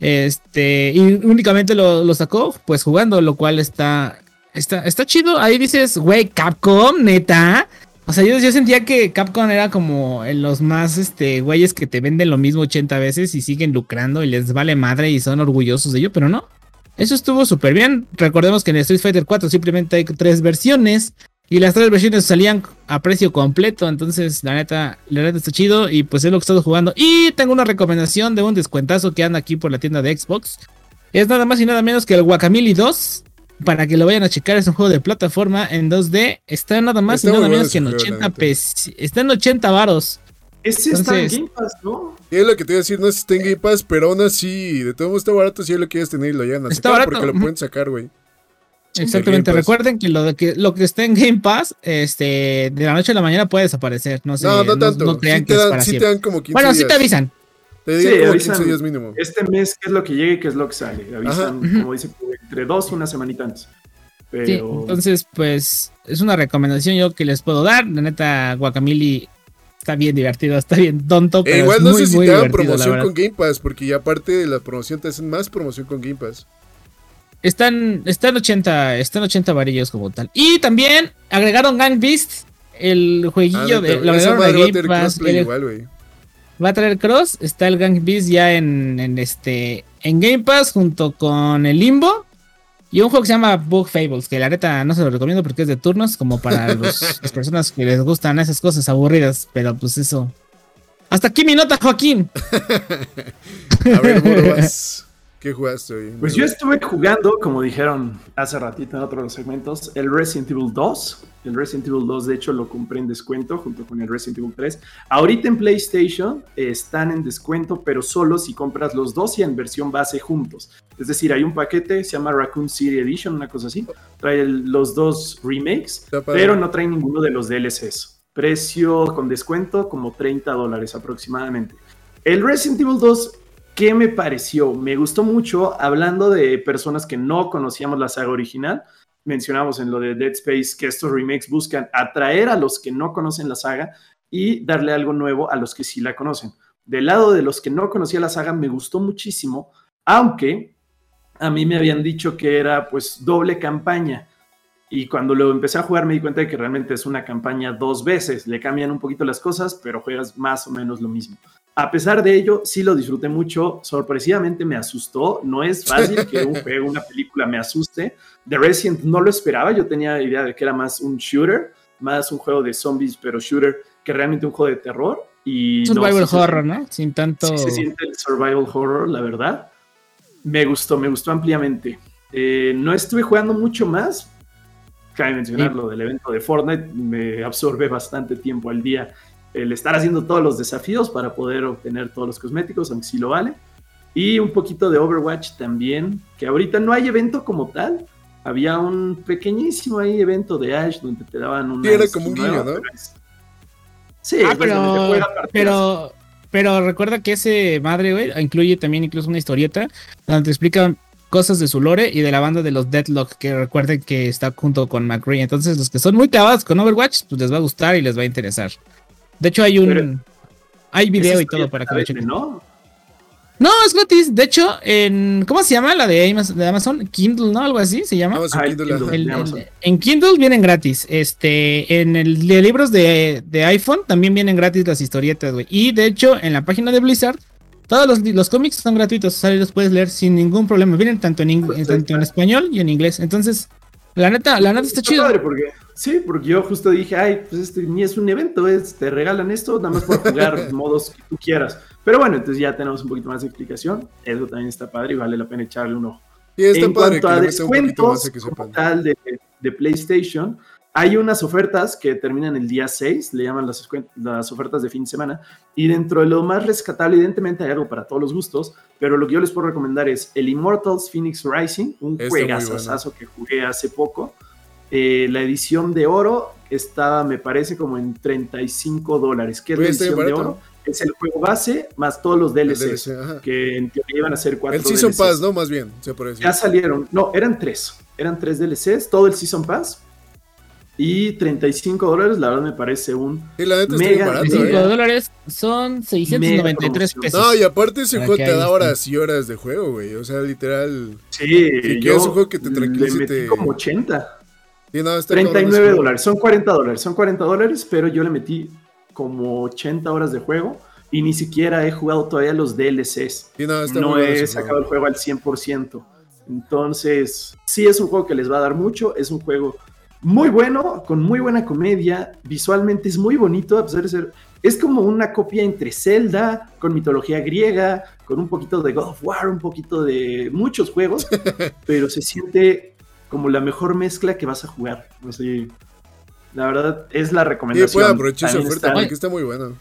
[SPEAKER 3] Este, y únicamente lo, sacó pues jugando, lo cual está, está, está chido. Ahí dices, güey, Capcom, neta. O sea, yo, sentía que Capcom era como los más este güeyes que te venden lo mismo 80 veces y siguen lucrando y les vale madre y son orgullosos de ello, pero no. Eso estuvo súper bien. Recordemos que en Street Fighter 4 simplemente hay tres versiones y las tres versiones salían a precio completo. Entonces, la neta, la neta está chido y pues es lo que he estado jugando. Y tengo una recomendación de un descuentazo que anda aquí por la tienda de Xbox. Es nada más y nada menos que el Guacamole 2. Para que lo vayan a checar, es un juego de plataforma en 2D. Está nada más y nada menos que en 80 pesos. Está en 80 varos.
[SPEAKER 2] Ese está en Game Pass, ¿no?
[SPEAKER 1] es lo que te iba a decir, no es está en Game Pass, pero aún así, de todo modo está barato si lo quieres tener y lo llegan a está barato. porque lo pueden sacar, güey.
[SPEAKER 3] Exactamente, recuerden que lo, de que lo que está en Game Pass, este, de la noche a la mañana puede desaparecer. No, sé,
[SPEAKER 1] no, no tanto. No, crean que dan, es para te dan como 15
[SPEAKER 3] Bueno, sí te avisan.
[SPEAKER 1] Te sí, como avisan 15 días mínimo.
[SPEAKER 2] Este mes, qué es lo que llega y qué es lo que sale. Avisan, como dice, entre dos y una semanita antes. Pero... Sí,
[SPEAKER 3] entonces, pues, es una recomendación yo que les puedo dar. La neta, Guacamole está bien divertido, está bien tonto. Pero igual no dan
[SPEAKER 1] promoción con Game Pass, porque ya aparte de la promoción te hacen más promoción con Game Pass.
[SPEAKER 3] Están, están 80, están 80 varillos como tal. Y también agregaron Gang Beast, el jueguillo ah, de la de Game Pass. va a traer cross, está el Gang Beast ya en, en, este en Game Pass junto con el Limbo. Y un juego que se llama Bug Fables, que la neta no se lo recomiendo porque es de turnos, como para las personas que les gustan esas cosas aburridas, pero pues eso. Hasta aquí mi nota, Joaquín.
[SPEAKER 1] a ver, ¿Qué jugaste hoy?
[SPEAKER 2] Pues yo estuve jugando, como dijeron hace ratito en otros segmentos, el Resident Evil 2. El Resident Evil 2, de hecho, lo compré en descuento junto con el Resident Evil 3. Ahorita en PlayStation están en descuento, pero solo si compras los dos y en versión base juntos. Es decir, hay un paquete, se llama Raccoon City Edition, una cosa así. Trae los dos remakes, pero no trae ninguno de los DLCs. Precio con descuento como 30 dólares aproximadamente. El Resident Evil 2 ¿Qué me pareció? Me gustó mucho, hablando de personas que no conocíamos la saga original, mencionamos en lo de Dead Space que estos remakes buscan atraer a los que no conocen la saga y darle algo nuevo a los que sí la conocen. Del lado de los que no conocían la saga me gustó muchísimo, aunque a mí me habían dicho que era pues doble campaña. Y cuando lo empecé a jugar me di cuenta de que realmente es una campaña dos veces. Le cambian un poquito las cosas, pero juegas más o menos lo mismo. A pesar de ello, sí lo disfruté mucho. Sorpresivamente me asustó. No es fácil que un juego, una película me asuste. The Resident no lo esperaba. Yo tenía idea de que era más un shooter, más un juego de zombies, pero shooter, que realmente un juego de terror. Y
[SPEAKER 3] survival horror, ¿no? Sin tanto.
[SPEAKER 2] Sí, se siente el survival horror, la verdad. Me gustó, me gustó ampliamente. Eh, no estuve jugando mucho más. Cabe mencionar lo del evento de Fortnite. Me absorbe bastante tiempo al día el estar haciendo todos los desafíos para poder obtener todos los cosméticos, aunque sí lo vale. Y un poquito de Overwatch también, que ahorita no hay evento como tal. Había un pequeñísimo ahí evento de Ash donde te daban un.
[SPEAKER 1] Sí, era como un guiño, ¿no?
[SPEAKER 3] Sí, ah, pero, pero, pero recuerda que ese madre, güey, incluye también incluso una historieta donde te explican cosas de su lore y de la banda de los Deadlock, que recuerden que está junto con McCree. Entonces, los que son muy clavados con Overwatch, pues les va a gustar y les va a interesar. De hecho, hay un. hay video y todo para que lo chequen. ¿no? No, es gratis. De hecho, en. ¿Cómo se llama la de Amazon? Kindle, ¿no? Algo así se llama. Ah, en Kindle vienen gratis. Este, en el de libros de, iPhone también vienen gratis las historietas, güey. Y de hecho, en la página de Blizzard, todos los, los cómics son gratuitos. O sea, los puedes leer sin ningún problema. Vienen tanto en, tanto en español y en inglés. Entonces, la neta, la neta está chido.
[SPEAKER 2] porque Sí, porque yo justo dije, ay, pues este ni es un evento, es, te regalan esto nada más por jugar modos que tú quieras. Pero bueno, entonces ya tenemos un poquito más de explicación. Eso también está padre y vale la pena echarle un ojo.
[SPEAKER 1] Y está en padre cuanto a descuentos
[SPEAKER 2] tal de, de, PlayStation, hay unas ofertas que terminan el día 6, le llaman las, las ofertas de fin de semana, y dentro de lo más rescatable, evidentemente hay algo para todos los gustos, pero lo que yo les puedo recomendar es el Immortals Phoenix Rising, un juegazazazo que jugué hace poco eh, la edición de oro estaba, me parece, como en 35 dólares. ¿Qué es la edición de oro? Es el juego base más todos los DLCs, que en teoría iban a ser cuatro.
[SPEAKER 1] El Season Pass, ¿no? Más bien,
[SPEAKER 2] Ya salieron, no, eran tres. Eran tres DLCs, todo el Season Pass. Y 35 dólares, la verdad me parece un
[SPEAKER 3] mega. Barato, 35 ¿eh? dólares son 693 pesos.
[SPEAKER 1] No, y aparte ese juego te da horas y horas de juego, güey. O sea, literal.
[SPEAKER 2] Sí,
[SPEAKER 1] si yo un juego que te tranquilice.
[SPEAKER 2] Le metí como 80. 39 dólares, son 40 dólares, son 40 dólares, pero yo le metí como 80 horas de juego y ni siquiera he jugado todavía los DLCs. no, he sacado el juego al 100%. Entonces, sí es un juego que les va a dar mucho, es un juego muy bueno, con muy buena comedia, visualmente es muy bonito, a pesar de ser es como una copia entre Zelda, con mitología griega, con un poquito de God of War, un poquito de muchos juegos, pero se siente como la mejor mezcla que vas a jugar. Así, la verdad, es la recomendación.
[SPEAKER 1] Sí, puede aprovechar su oferta porque está muy bueno.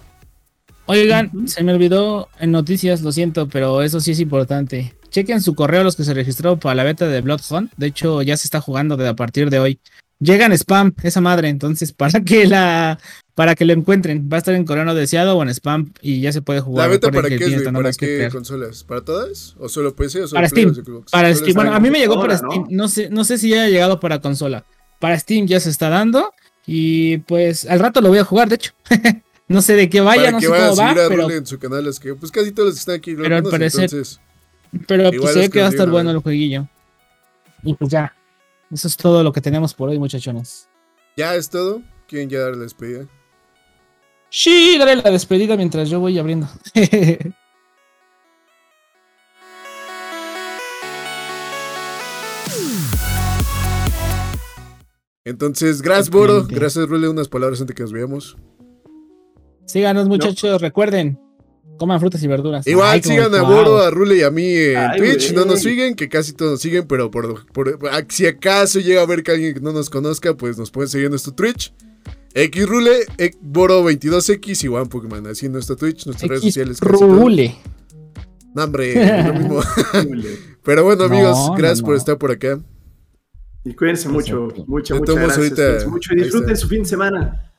[SPEAKER 3] Oigan, se me olvidó en noticias, lo siento, pero eso sí es importante. Chequen su correo los que se registraron para la beta de Bloodhunt. De hecho, ya se está jugando de a partir de hoy. Llegan spam, esa madre, entonces para que la para que lo encuentren, va a estar en coreano deseado o en spam y ya se puede jugar.
[SPEAKER 1] ¿La beta para qué, es, ¿Para qué consolas? ¿Para todas? ¿O solo PC o solo
[SPEAKER 3] Para Steam. Para Steam. Bueno, a mí me llegó para Steam. ¿no? sé, no sé si ya ha llegado para consola. Para Steam ya se está dando y pues al rato lo voy a jugar, de hecho. no sé de qué vaya, no sé cómo va, pero
[SPEAKER 1] en su canal es que pues casi todos los que están aquí
[SPEAKER 3] pero al parecer, pero pues se ve que va a estar bueno el jueguillo. Y pues ya. Eso es todo lo que tenemos por hoy, muchachones.
[SPEAKER 1] ¿Ya es todo? ¿Quieren ya dar la despedida?
[SPEAKER 3] Sí, daré la despedida mientras yo voy abriendo.
[SPEAKER 1] Entonces, gracias, Boro. Gracias, Rule. Unas palabras antes que nos veamos.
[SPEAKER 3] Síganos, muchachos. Recuerden, coman frutas y verduras.
[SPEAKER 1] Igual sigan a Boro, a Rule y a mí en Twitch. No nos siguen, que casi todos nos siguen, pero por, si acaso llega a ver que alguien que no nos conozca, pues nos pueden seguir en nuestro Twitch. Xrule, Boro22X y One Pokémon, así en nuestro Twitch, nuestras redes sociales.
[SPEAKER 3] Rule.
[SPEAKER 1] No, hombre, lo mismo. Pero bueno, amigos, gracias por estar por acá.
[SPEAKER 2] Y cuídense mucho, mucho, muchas gracias. mucho y disfruten su fin de semana.